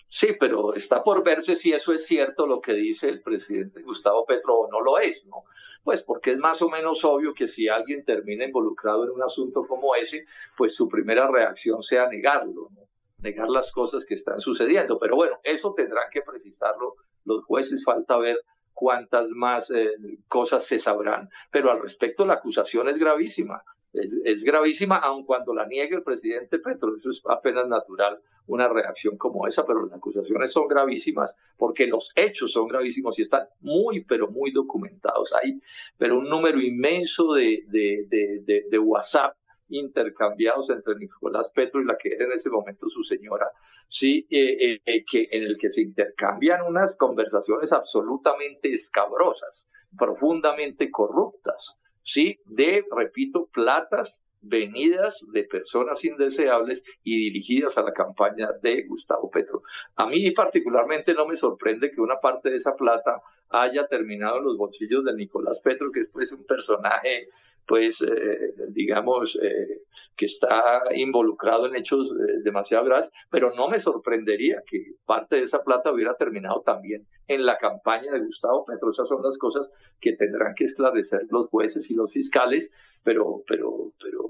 Sí, pero está por verse si eso es cierto lo que dice el presidente Gustavo Petro o no lo es, ¿no? Pues porque es más o menos obvio que si alguien termina involucrado en un asunto como ese, pues su primera reacción sea negarlo, ¿no? negar las cosas que están sucediendo. Pero bueno, eso tendrán que precisarlo los jueces, falta ver cuántas más eh, cosas se sabrán. Pero al respecto, la acusación es gravísima. Es, gravísima aun cuando la niegue el presidente Petro. Eso es apenas natural una reacción como esa, pero las acusaciones son gravísimas porque los hechos son gravísimos y están muy, pero muy documentados. Hay, pero un número inmenso de WhatsApp intercambiados entre Nicolás Petro y la que era en ese momento su señora, sí, eh, eh, eh, que, en el que se intercambian unas conversaciones absolutamente escabrosas, profundamente corruptas, sí, de, repito, platas venidas de personas indeseables y dirigidas a la campaña de Gustavo Petro. A mí particularmente no me sorprende que una parte de esa plata haya terminado en los bolsillos de Nicolás Petro, que es pues un personaje pues eh, digamos eh, que está involucrado en hechos eh, demasiado graves, pero no me sorprendería que parte de esa plata hubiera terminado también en la campaña de Gustavo Petro. Esas son las cosas que tendrán que esclarecer los jueces y los fiscales, pero, pero, pero,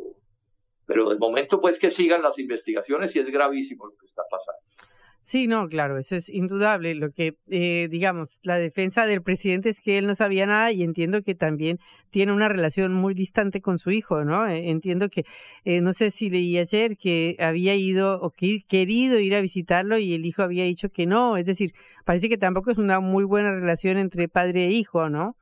pero de momento pues que sigan las investigaciones y es gravísimo lo que está pasando. Sí, no, claro, eso es indudable. Lo que, eh, digamos, la defensa del presidente es que él no sabía nada y entiendo que también tiene una relación muy distante con su hijo, ¿no? Eh, entiendo que, eh, no sé si leí ayer que había ido o que querido ir a visitarlo y el hijo había dicho que no. Es decir, parece que tampoco es una muy buena relación entre padre e hijo, ¿no?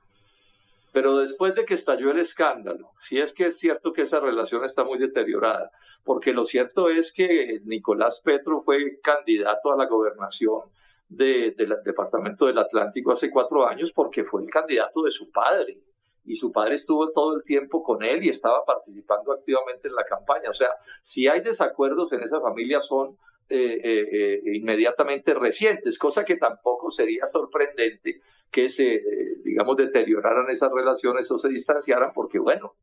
Pero después de que estalló el escándalo, si es que es cierto que esa relación está muy deteriorada, porque lo cierto es que Nicolás Petro fue candidato a la gobernación del Departamento del Atlántico hace cuatro años porque fue el candidato de su padre y su padre estuvo todo el tiempo con él y estaba participando activamente en la campaña. O sea, si hay desacuerdos en esa familia son eh, eh, eh, inmediatamente recientes, cosa que tampoco sería sorprendente que se, digamos, deterioraran esas relaciones o se distanciaran porque, bueno,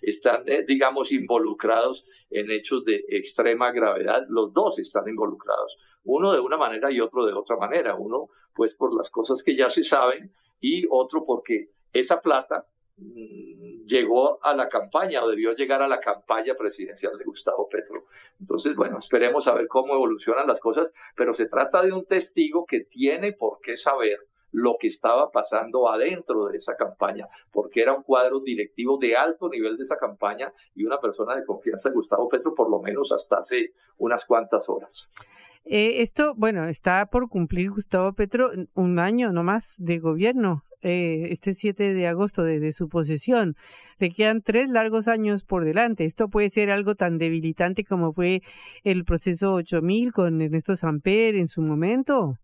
están, eh, digamos, involucrados en hechos de extrema gravedad. Los dos están involucrados, uno de una manera y otro de otra manera. Uno, pues, por las cosas que ya se saben y otro porque esa plata mm, llegó a la campaña o debió llegar a la campaña presidencial de Gustavo Petro. Entonces, bueno, esperemos a ver cómo evolucionan las cosas, pero se trata de un testigo que tiene por qué saber lo que estaba pasando adentro de esa campaña, porque era un cuadro directivo de alto nivel de esa campaña y una persona de confianza de Gustavo Petro, por lo menos hasta hace unas cuantas horas. Eh, esto, bueno, está por cumplir Gustavo Petro un año nomás de gobierno, eh, este 7 de agosto de, su posesión. Le quedan tres largos años por delante. Esto puede ser algo tan debilitante como fue el proceso 8000 con Ernesto Samper en su momento.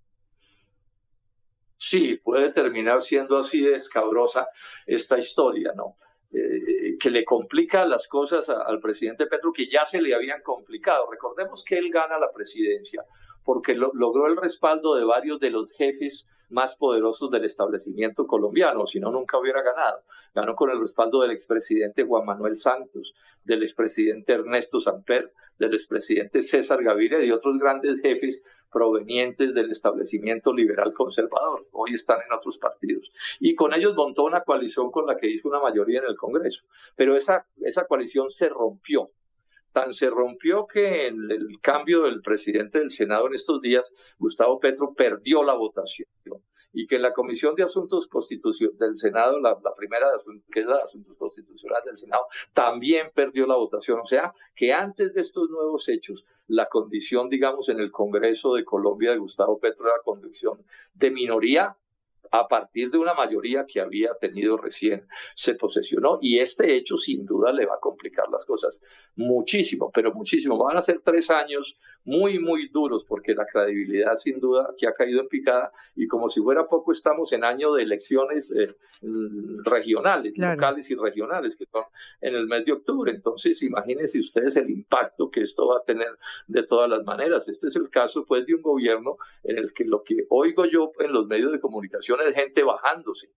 Sí, puede terminar siendo así de escabrosa esta historia, ¿no? Eh, que le complica las cosas al presidente Petro, que ya se le habían complicado. Recordemos que él gana la presidencia porque logró el respaldo de varios de los jefes más poderosos del establecimiento colombiano, si no, nunca hubiera ganado. Ganó con el respaldo del expresidente Juan Manuel Santos, del expresidente Ernesto Samper, del expresidente César Gaviria y otros grandes jefes provenientes del establecimiento liberal conservador. Hoy están en otros partidos. Y con ellos montó una coalición con la que hizo una mayoría en el Congreso. Pero esa, esa coalición se rompió tan se rompió que en el cambio del presidente del Senado en estos días, Gustavo Petro perdió la votación y que en la Comisión de Asuntos Constitucionales del Senado, la, primera que es la de Asuntos Constitucionales del Senado, también perdió la votación. O sea, que antes de estos nuevos hechos, la condición, digamos, en el Congreso de Colombia de Gustavo Petro era condición de minoría a partir de una mayoría que había tenido recién se posesionó y este hecho sin duda le va a complicar las cosas muchísimo, pero muchísimo. Van a ser tres años muy, muy duros porque la credibilidad sin duda que ha caído en picada y como si fuera poco estamos en año de elecciones eh, mm, regionales, locales y regionales que son en el mes de octubre. Entonces imagínense ustedes el impacto que esto va a tener de todas las maneras. Este es el caso pues de un gobierno en el que lo que oigo yo en los medios de comunicación es gente bajándose.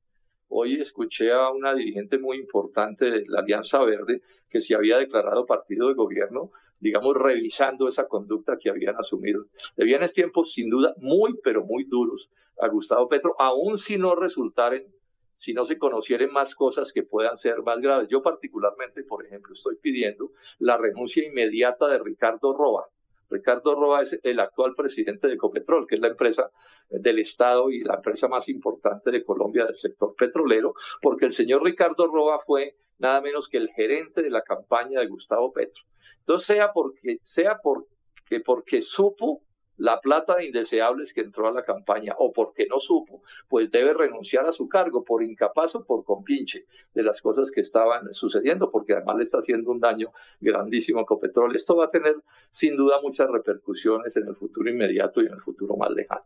Hoy escuché a una dirigente muy importante de la Alianza Verde que se había declarado partido de gobierno, digamos, revisando esa conducta que habían asumido. Le vienen tiempos sin duda muy, pero muy duros a Gustavo Petro, aun si no resultaren, si no se conocieren más cosas que puedan ser más graves. Yo particularmente, por ejemplo, estoy pidiendo la renuncia inmediata de Ricardo Roa, Ricardo Roa es el actual presidente de Ecopetrol, que es la empresa del Estado y la empresa más importante de Colombia del sector petrolero, porque el señor Ricardo Roa fue nada menos que el gerente de la campaña de Gustavo Petro. Entonces, sea porque, sea porque, porque supo la plata de indeseables que entró a la campaña o porque no supo, pues debe renunciar a su cargo por incapaz o por compinche de las cosas que estaban sucediendo, porque además le está haciendo un daño grandísimo a Ecopetrol. Esto va a tener sin duda muchas repercusiones en el futuro inmediato y en el futuro más lejano.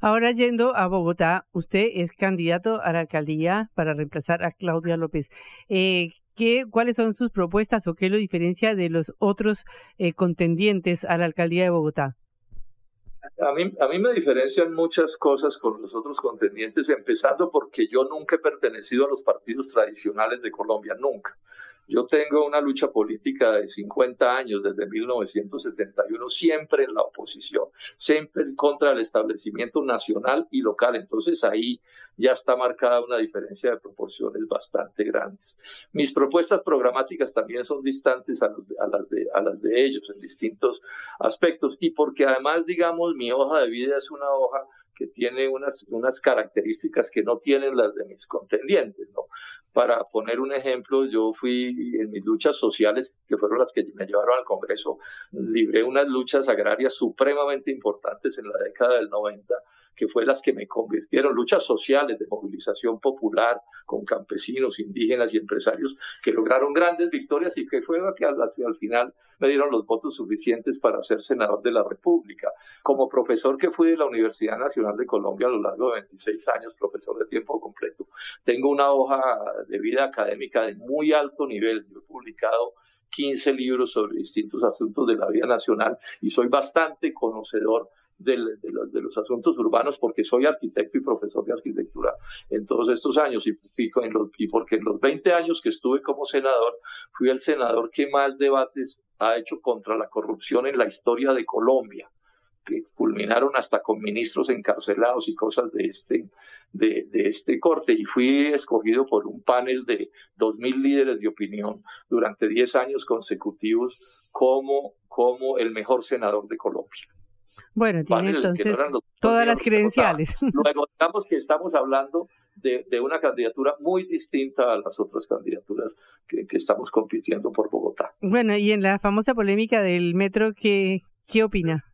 Ahora yendo a Bogotá, usted es candidato a la alcaldía para reemplazar a Claudia López. Eh, ¿qué, ¿Cuáles son sus propuestas o qué lo diferencia de los otros eh, contendientes a la alcaldía de Bogotá? A mí, a mí me diferencian muchas cosas con los otros contendientes, empezando porque yo nunca he pertenecido a los partidos tradicionales de Colombia, nunca. Yo tengo una lucha política de 50 años, desde 1971, siempre en la oposición, siempre contra el establecimiento nacional y local. Entonces ahí ya está marcada una diferencia de proporciones bastante grandes. Mis propuestas programáticas también son distantes a, las, de, a las de ellos en distintos aspectos y porque además, digamos, mi hoja de vida es una hoja que tiene unas, unas características que no tienen las de mis contendientes, ¿no? Para poner un ejemplo, yo fui en mis luchas sociales, que fueron las que me llevaron al Congreso, libré unas luchas agrarias supremamente importantes en la década del 90 que fue las que me convirtieron, luchas sociales de movilización popular con campesinos, indígenas y empresarios que lograron grandes victorias y que fue que al, al final me dieron los votos suficientes para ser senador de la República. Como profesor que fui de la Universidad Nacional de Colombia a lo largo de 26 años, profesor de tiempo completo, tengo una hoja de vida académica de muy alto nivel. Yo he publicado 15 libros sobre distintos asuntos de la vida nacional y soy bastante conocedor de, los, asuntos urbanos porque soy arquitecto y profesor de arquitectura en todos estos años y, porque en los 20 años que estuve como senador fui el senador que más debates ha hecho contra la corrupción en la historia de Colombia que culminaron hasta con ministros encarcelados y cosas de este, de, este corte. Y fui escogido por un panel de 2.000 líderes de opinión durante 10 años consecutivos como, como el mejor senador de Colombia. Bueno, tiene entonces todas las credenciales. Luego, digamos que estamos hablando de, una candidatura muy distinta a las otras candidaturas que, que, estamos compitiendo por Bogotá. Bueno, y en la famosa polémica del metro, ¿qué, qué opina?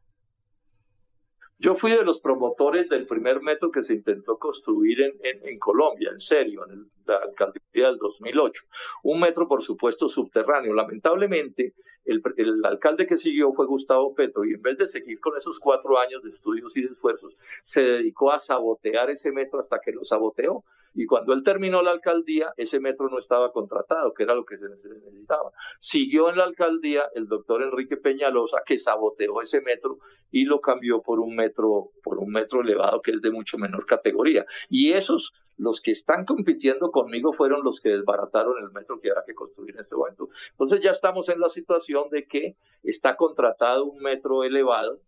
Yo fui de los promotores del primer metro que se intentó construir en, Colombia, en serio, en la alcaldía del 2008. Un metro, por supuesto, subterráneo. Lamentablemente, el, el, alcalde que siguió fue Gustavo Petro y en vez de seguir con esos cuatro años de estudios y de esfuerzos, se dedicó a sabotear ese metro hasta que lo saboteó. Y cuando él terminó la alcaldía, ese metro no estaba contratado, que era lo que se necesitaba. Siguió en la alcaldía el doctor Enrique Peñalosa, que saboteó ese metro y lo cambió por un metro, por un metro elevado que es de mucho menor categoría. Y esos los que están compitiendo conmigo fueron los que desbarataron el metro que habrá que construir en este momento. Entonces ya estamos en la situación de que está contratado un metro elevado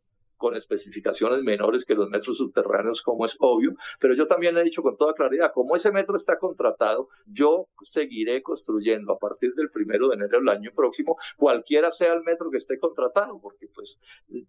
con especificaciones menores que los metros subterráneos, como es obvio, pero yo también he dicho con toda claridad, como ese metro está contratado, yo seguiré construyendo a partir del primero de enero del año próximo, cualquiera sea el metro que esté contratado, porque pues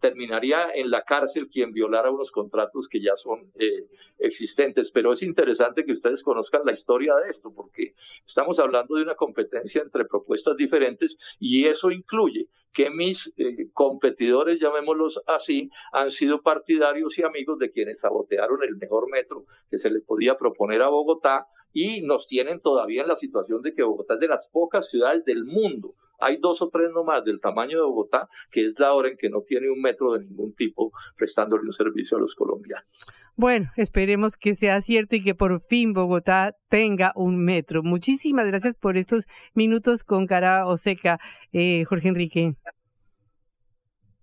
terminaría en la cárcel quien violara unos contratos que ya son eh, existentes. Pero es interesante que ustedes conozcan la historia de esto, porque estamos hablando de una competencia entre propuestas diferentes y eso incluye que mis eh, competidores, llamémoslos así, han sido partidarios y amigos de quienes sabotearon el mejor metro que se le podía proponer a Bogotá y nos tienen todavía en la situación de que Bogotá es de las pocas ciudades del mundo. Hay dos o tres nomás del tamaño de Bogotá, que es la hora en que no tiene un metro de ningún tipo prestándole un servicio a los colombianos. Bueno, esperemos que sea cierto y que por fin Bogotá tenga un metro. Muchísimas gracias por estos minutos con cara o seca, eh, Jorge Enrique.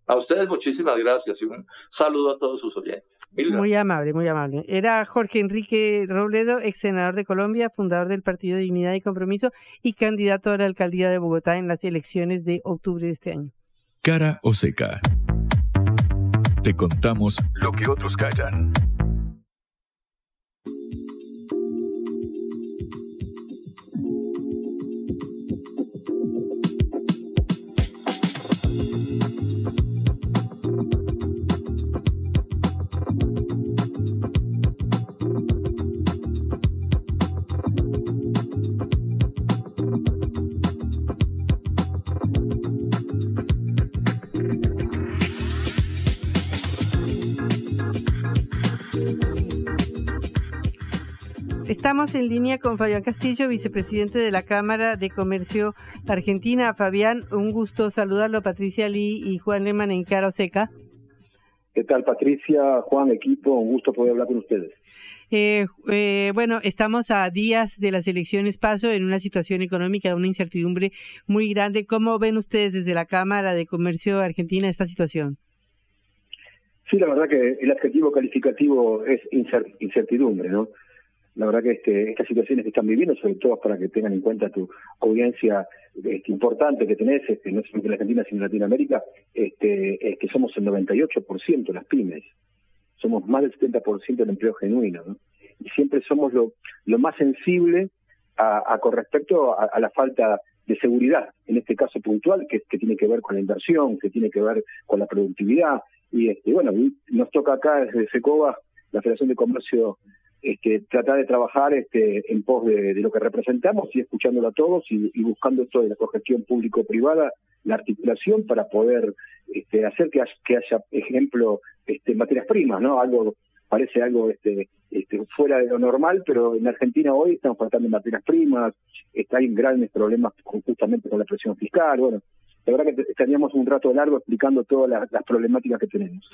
A ustedes muchísimas gracias y un saludo a todos sus oyentes. Muy amable, muy amable. Era Jorge Enrique Robledo, ex senador de Colombia, fundador del Partido Dignidad y Compromiso y candidato a la alcaldía de Bogotá en las elecciones de octubre de este año. Cara o seca. Te contamos lo que otros callan. Estamos en línea con Fabián Castillo, vicepresidente de la Cámara de Comercio Argentina. Fabián, un gusto saludarlo. Patricia Lee y Juan Lehmann en Caro Seca. ¿Qué tal, Patricia, Juan, equipo? Un gusto poder hablar con ustedes. Eh, eh, bueno, estamos a días de las elecciones paso en una situación económica de una incertidumbre muy grande. ¿Cómo ven ustedes desde la Cámara de Comercio Argentina esta situación? Sí, la verdad que el adjetivo calificativo es incertidumbre, ¿no? La verdad que este, estas situaciones que están viviendo, sobre todo para que tengan en cuenta tu audiencia este, importante que tenés, este, no solo en Argentina, sino en Latinoamérica, este, es que somos el 98% las pymes. Somos más del 70% del empleo genuino. Y siempre somos lo, lo más sensible a, con respecto a, la falta de seguridad, en este caso puntual, que, que tiene que ver con la inversión, que tiene que ver con la productividad. Y este, bueno, nos toca acá desde SECOBA, la Federación de Comercio este, tratar de trabajar este, en pos de, lo que representamos y escuchándolo a todos y, buscando esto de la cogestión público-privada, la articulación para poder este, hacer que haya, ejemplo, este, materias primas, ¿no? Algo parece algo este, este, fuera de lo normal, pero en Argentina hoy estamos faltando materias primas, está, hay grandes problemas justamente con la presión fiscal, bueno, la verdad que teníamos un rato largo explicando todas las problemáticas que tenemos.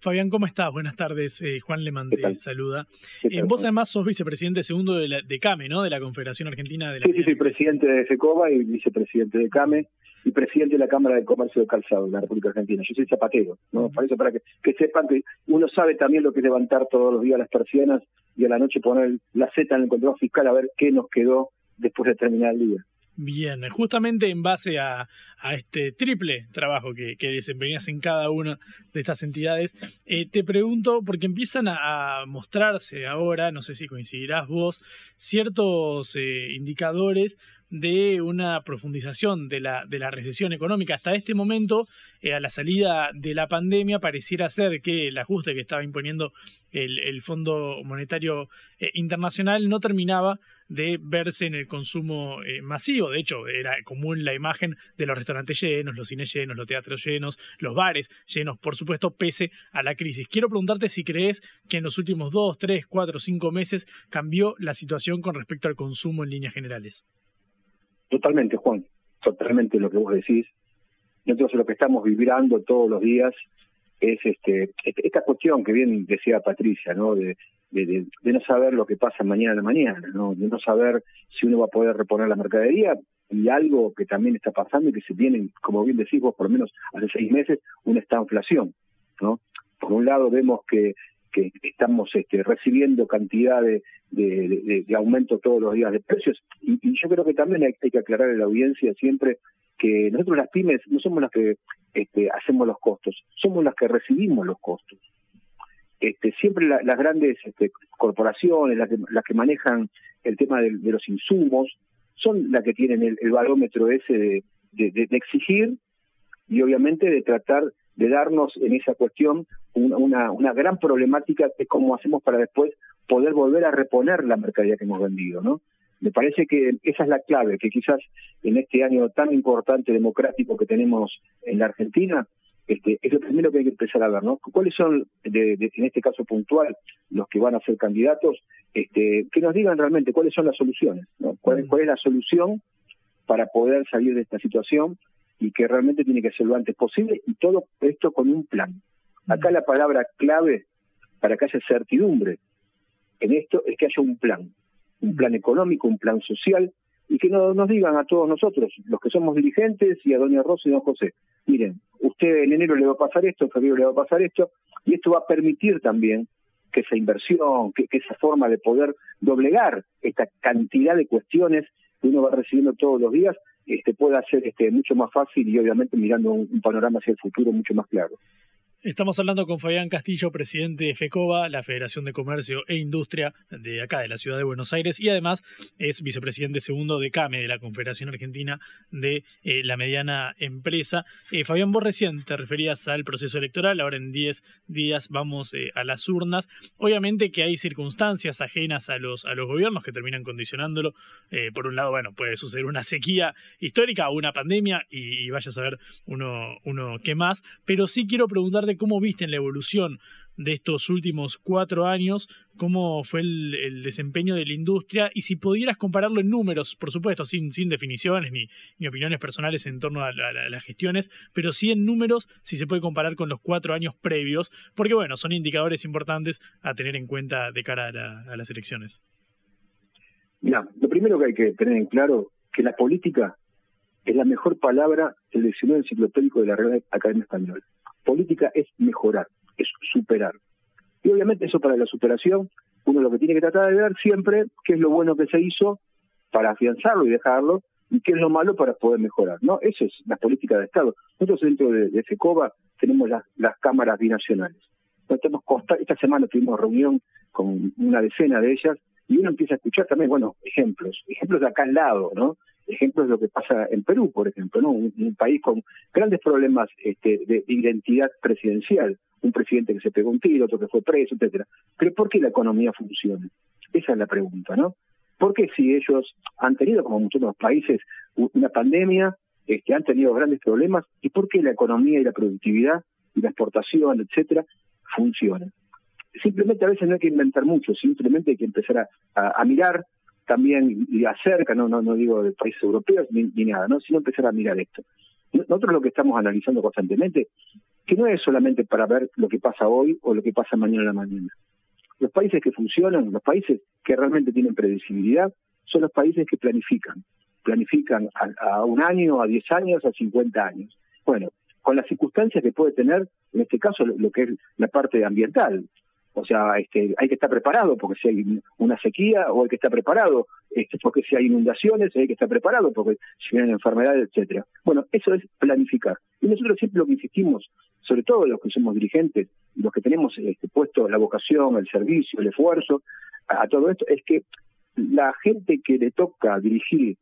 Fabián, ¿cómo estás? Buenas tardes. Eh, Juan Leman te saluda. Eh, vos además sos vicepresidente segundo de, la, de CAME, ¿no? De la Confederación Argentina de la... Sí, sí, soy presidente de FECOBA y vicepresidente de CAME y presidente de la Cámara de Comercio de Calzado de la República Argentina. Yo soy zapatero, ¿no? Para eso, para que, que sepan que uno sabe también lo que es levantar todos los días las persianas y a la noche poner la Z en el control fiscal a ver qué nos quedó después de terminar el día. Bien, justamente en base a, este triple trabajo que, desempeñas en cada una de estas entidades, eh, te pregunto, porque empiezan a, mostrarse ahora, no sé si coincidirás vos, ciertos eh, indicadores de una profundización de la, de la recesión económica. Hasta este momento, eh, a la salida de la pandemia, pareciera ser que el ajuste que estaba imponiendo el, el Fondo Monetario Internacional no terminaba de verse en el consumo eh, masivo. De hecho, era común la imagen de los restaurantes llenos, los cines llenos, los teatros llenos, los bares llenos, por supuesto, pese a la crisis. Quiero preguntarte si crees que en los últimos dos, tres, cuatro, cinco meses cambió la situación con respecto al consumo en líneas generales. Totalmente, Juan. Totalmente lo que vos decís. Nosotros lo que estamos vibrando todos los días es este esta cuestión que bien decía Patricia, ¿no? De, de, no saber lo que pasa mañana a la mañana, ¿no? de no saber si uno va a poder reponer la mercadería y algo que también está pasando y que se viene, como bien decís vos, por lo menos hace seis meses, una inflación. ¿no? Por un lado vemos que, que estamos este, recibiendo cantidad de, de, aumento todos los días de precios y, yo creo que también hay, que aclarar a la audiencia siempre que nosotros las pymes no somos las que este, hacemos los costos, somos las que recibimos los costos. Este, siempre las grandes este, corporaciones, las que, las que manejan el tema de, los insumos, son las que tienen el, barómetro ese de, exigir y obviamente de tratar de darnos en esa cuestión una, una, gran problemática de cómo hacemos para después poder volver a reponer la mercadería que hemos vendido, ¿no? Me parece que esa es la clave, que quizás en este año tan importante democrático que tenemos en la Argentina, este, es lo primero que hay que empezar a ver, ¿no? ¿Cuáles son, de, en este caso puntual, los que van a ser candidatos? Este, que nos digan realmente cuáles son las soluciones, ¿no? ¿Cuál, ¿Cuál es la solución para poder salir de esta situación y que realmente tiene que ser lo antes posible y todo esto con un plan? Acá la palabra clave para que haya certidumbre en esto es que haya un plan, un plan económico, un plan social, y que no, nos digan a todos nosotros, los que somos dirigentes, y a doña Rosa y don José, miren, usted en enero le va a pasar esto, en febrero le va a pasar esto, y esto va a permitir también que esa inversión, que, esa forma de poder doblegar esta cantidad de cuestiones que uno va recibiendo todos los días, este, pueda ser este, mucho más fácil y obviamente mirando un panorama hacia el futuro mucho más claro. Estamos hablando con Fabián Castillo, presidente de FECOBA, la Federación de Comercio e Industria de acá, de la ciudad de Buenos Aires, y además es vicepresidente segundo de CAME, de la Confederación Argentina de eh, la Mediana Empresa. Eh, Fabián, vos recién te referías al proceso electoral, ahora en 10 días vamos eh, a las urnas. Obviamente que hay circunstancias ajenas a los, a los gobiernos que terminan condicionándolo. por un lado, bueno, puede suceder una sequía histórica o una pandemia, y, y vaya a saber uno, uno qué más, pero sí quiero preguntarte cómo viste en la evolución de estos últimos cuatro años, cómo fue el, desempeño de la industria y si pudieras compararlo en números, por supuesto, sin, sin definiciones ni, ni opiniones personales en torno a, las gestiones, pero sí en números si se puede comparar con los cuatro años previos, porque bueno, son indicadores importantes a tener en cuenta de cara a, las elecciones. Mira, lo primero que hay que tener en claro que la política es la mejor palabra del diccionario enciclopédico de la Real Academia Española. Política es mejorar, es superar. Y obviamente eso para la superación, uno lo que tiene que tratar de ver siempre qué es lo bueno que se hizo para afianzarlo y dejarlo, y qué es lo malo para poder mejorar. ¿no? Esa es la política de Estado. Nosotros dentro de, de FECOBA tenemos las, cámaras binacionales. esta semana tuvimos reunión con una decena de ellas y uno empieza a escuchar también, bueno, ejemplos, ejemplos de acá al lado, ¿no? Ejemplos de lo que pasa en Perú, por ejemplo, ¿no? Un, país con grandes problemas este, de identidad presidencial, un presidente que se pegó un tiro, otro que fue preso, etcétera. Pero ¿por qué la economía funciona? Esa es la pregunta, ¿no? ¿Por qué si ellos han tenido, como muchos otros países, una pandemia, este, han tenido grandes problemas, y por qué la economía y la productividad y la exportación, etcétera, funcionan? Simplemente a veces no hay que inventar mucho, simplemente hay que empezar a mirar también y acerca, no, no, no digo de países europeos ni, nada, ¿no? sino empezar a mirar esto. Nosotros lo que estamos analizando constantemente, que no es solamente para ver lo que pasa hoy o lo que pasa mañana a la mañana. Los países que funcionan, los países que realmente tienen predecibilidad, son los países que planifican. Planifican a, un año, a 10 años, a 50 años. Bueno, con las circunstancias que puede tener, en este caso, lo, que es la parte ambiental. O sea, este, hay que estar preparado porque si hay una sequía o hay que estar preparado este, porque si hay inundaciones hay que estar preparado porque si vienen enfermedades, etcétera. Bueno, eso es planificar. Y nosotros siempre lo que insistimos, sobre todo los que somos dirigentes, los que tenemos este, puesto la vocación, el servicio, el esfuerzo a todo esto, es que la gente que le toca dirigir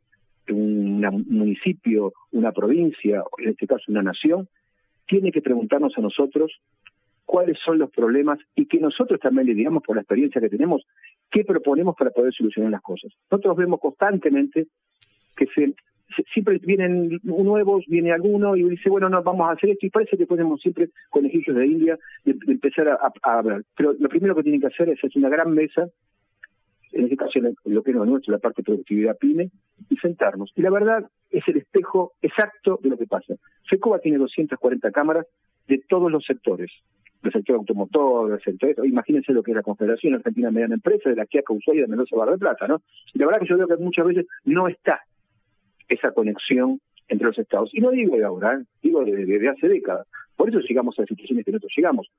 un municipio, una provincia, en este caso una nación, tiene que preguntarnos a nosotros cuáles son los problemas y que nosotros también le digamos por la experiencia que tenemos qué proponemos para poder solucionar las cosas. Nosotros vemos constantemente que se, siempre vienen nuevos, viene alguno y dice, bueno, no, vamos a hacer esto y parece que ponemos siempre conejillos de India de, empezar a, a, ver. Pero lo primero que tienen que hacer es hacer una gran mesa en este caso lo que es nuestro, la parte de productividad PYME, y sentarnos. Y la verdad es el espejo exacto de lo que pasa. FECOBA tiene 240 cámaras de todos los sectores, del sector automotor, del sector... Imagínense lo que es la Confederación Argentina Mediana Empresa, de la Quiaca Ushuaia y de Mendoza Bar de Plata, ¿no? Y la verdad que yo veo que muchas veces no está esa conexión entre los estados. Y no digo de ahora, ¿eh? digo desde hace décadas. Por eso llegamos a las situaciones que nosotros llegamos.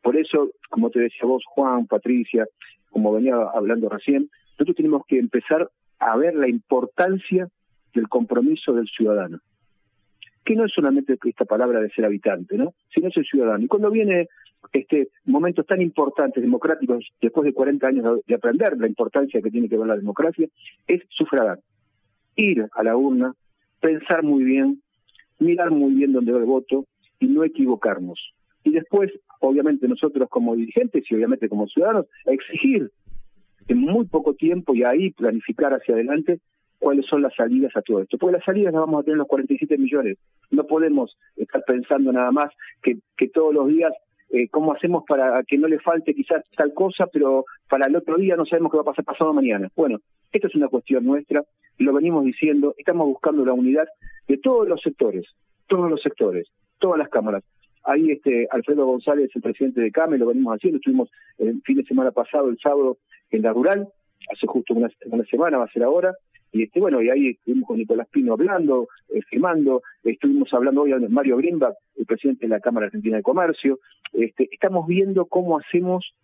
Por eso, como te decía vos, Juan, Patricia, como venía hablando recién, nosotros tenemos que empezar a ver la importancia del compromiso del ciudadano. Que no es solamente esta palabra de ser habitante, ¿no? Sino es el ciudadano. Y cuando viene este momentos tan importantes, democráticos, después de 40 años de aprender la importancia que tiene que ver la democracia, es sufragar. Ir a la urna, pensar muy bien, mirar muy bien dónde va el voto y no equivocarnos y después, obviamente, nosotros como dirigentes y obviamente como ciudadanos, exigir en muy poco tiempo y ahí planificar hacia adelante cuáles son las salidas a todo esto. Porque las salidas las vamos a tener los 47 millones. No podemos estar pensando nada más que, todos los días eh, cómo hacemos para que no le falte quizás tal cosa, pero para el otro día no sabemos qué va a pasar pasado mañana. Bueno, esto es una cuestión nuestra, lo venimos diciendo, estamos buscando la unidad de todos los sectores, todos los sectores, todas las cámaras. Ahí este Alfredo González, el presidente de CAME, lo venimos haciendo. Estuvimos el fin de semana pasado, el sábado, en la rural, hace justo una, semana, va a ser ahora. Y este bueno, y ahí estuvimos con Nicolás Pino hablando, eh, firmando, estuvimos hablando hoy con Mario Greenback, el presidente de la Cámara Argentina de Comercio. Este, estamos viendo cómo hacemos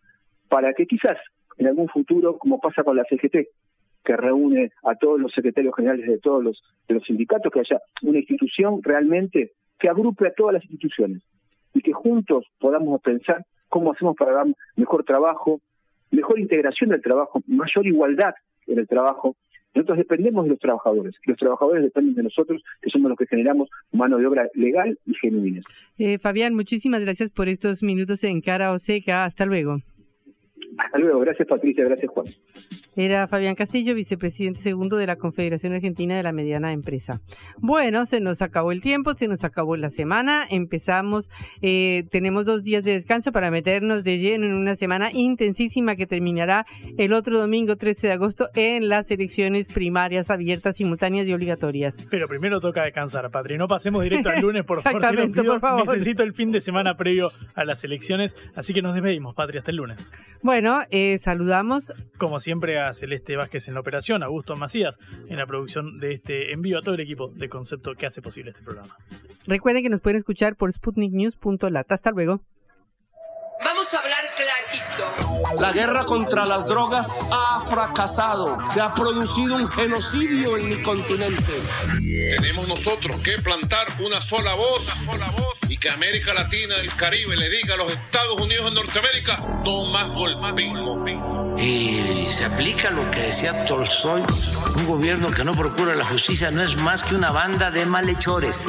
para que quizás en algún futuro, como pasa con la CGT, que reúne a todos los secretarios generales de todos los, de los sindicatos, que haya una institución realmente que agrupe a todas las instituciones y que juntos podamos pensar cómo hacemos para dar mejor trabajo, mejor integración del trabajo, mayor igualdad en el trabajo. Nosotros dependemos de los trabajadores, los trabajadores dependen de nosotros, que somos los que generamos mano de obra legal y genuina. Eh, Fabián, muchísimas gracias por estos minutos en Cara o Seca. Hasta luego. Hasta luego, gracias Patricia, gracias Juan. Era Fabián Castillo, vicepresidente segundo de la Confederación Argentina de la Mediana Empresa. Bueno, se nos acabó el tiempo, se nos acabó la semana, empezamos, eh, tenemos dos días de descanso para meternos de lleno en una semana intensísima que terminará el otro domingo 13 de agosto en las elecciones primarias abiertas, simultáneas y obligatorias. Pero primero toca descansar, Patri, no pasemos directo al lunes, por favor. Exactamente, por favor. Necesito el fin de semana previo a las elecciones, así que nos despedimos, Patri, hasta el lunes. Bueno, eh, saludamos. Como siempre a Celeste Vázquez en la operación, a Augusto Macías en la producción de este envío, a todo el equipo de concepto que hace posible este programa. Recuerden que nos pueden escuchar por sputniknews.lat. Hasta luego. Vamos a hablar clarito. La guerra contra las drogas ha fracasado. Se ha producido un genocidio en mi continente. Tenemos nosotros que plantar una sola voz, una sola voz y que América Latina, el Caribe le diga a los Estados Unidos de Norteamérica, no más golpismo. Y se aplica lo que decía Tolstoy, un gobierno que no procura la justicia no es más que una banda de malhechores.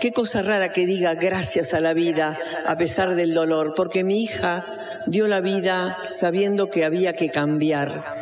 Qué cosa rara que diga gracias a la vida a pesar del dolor, porque mi hija dio la vida sabiendo que había que cambiar.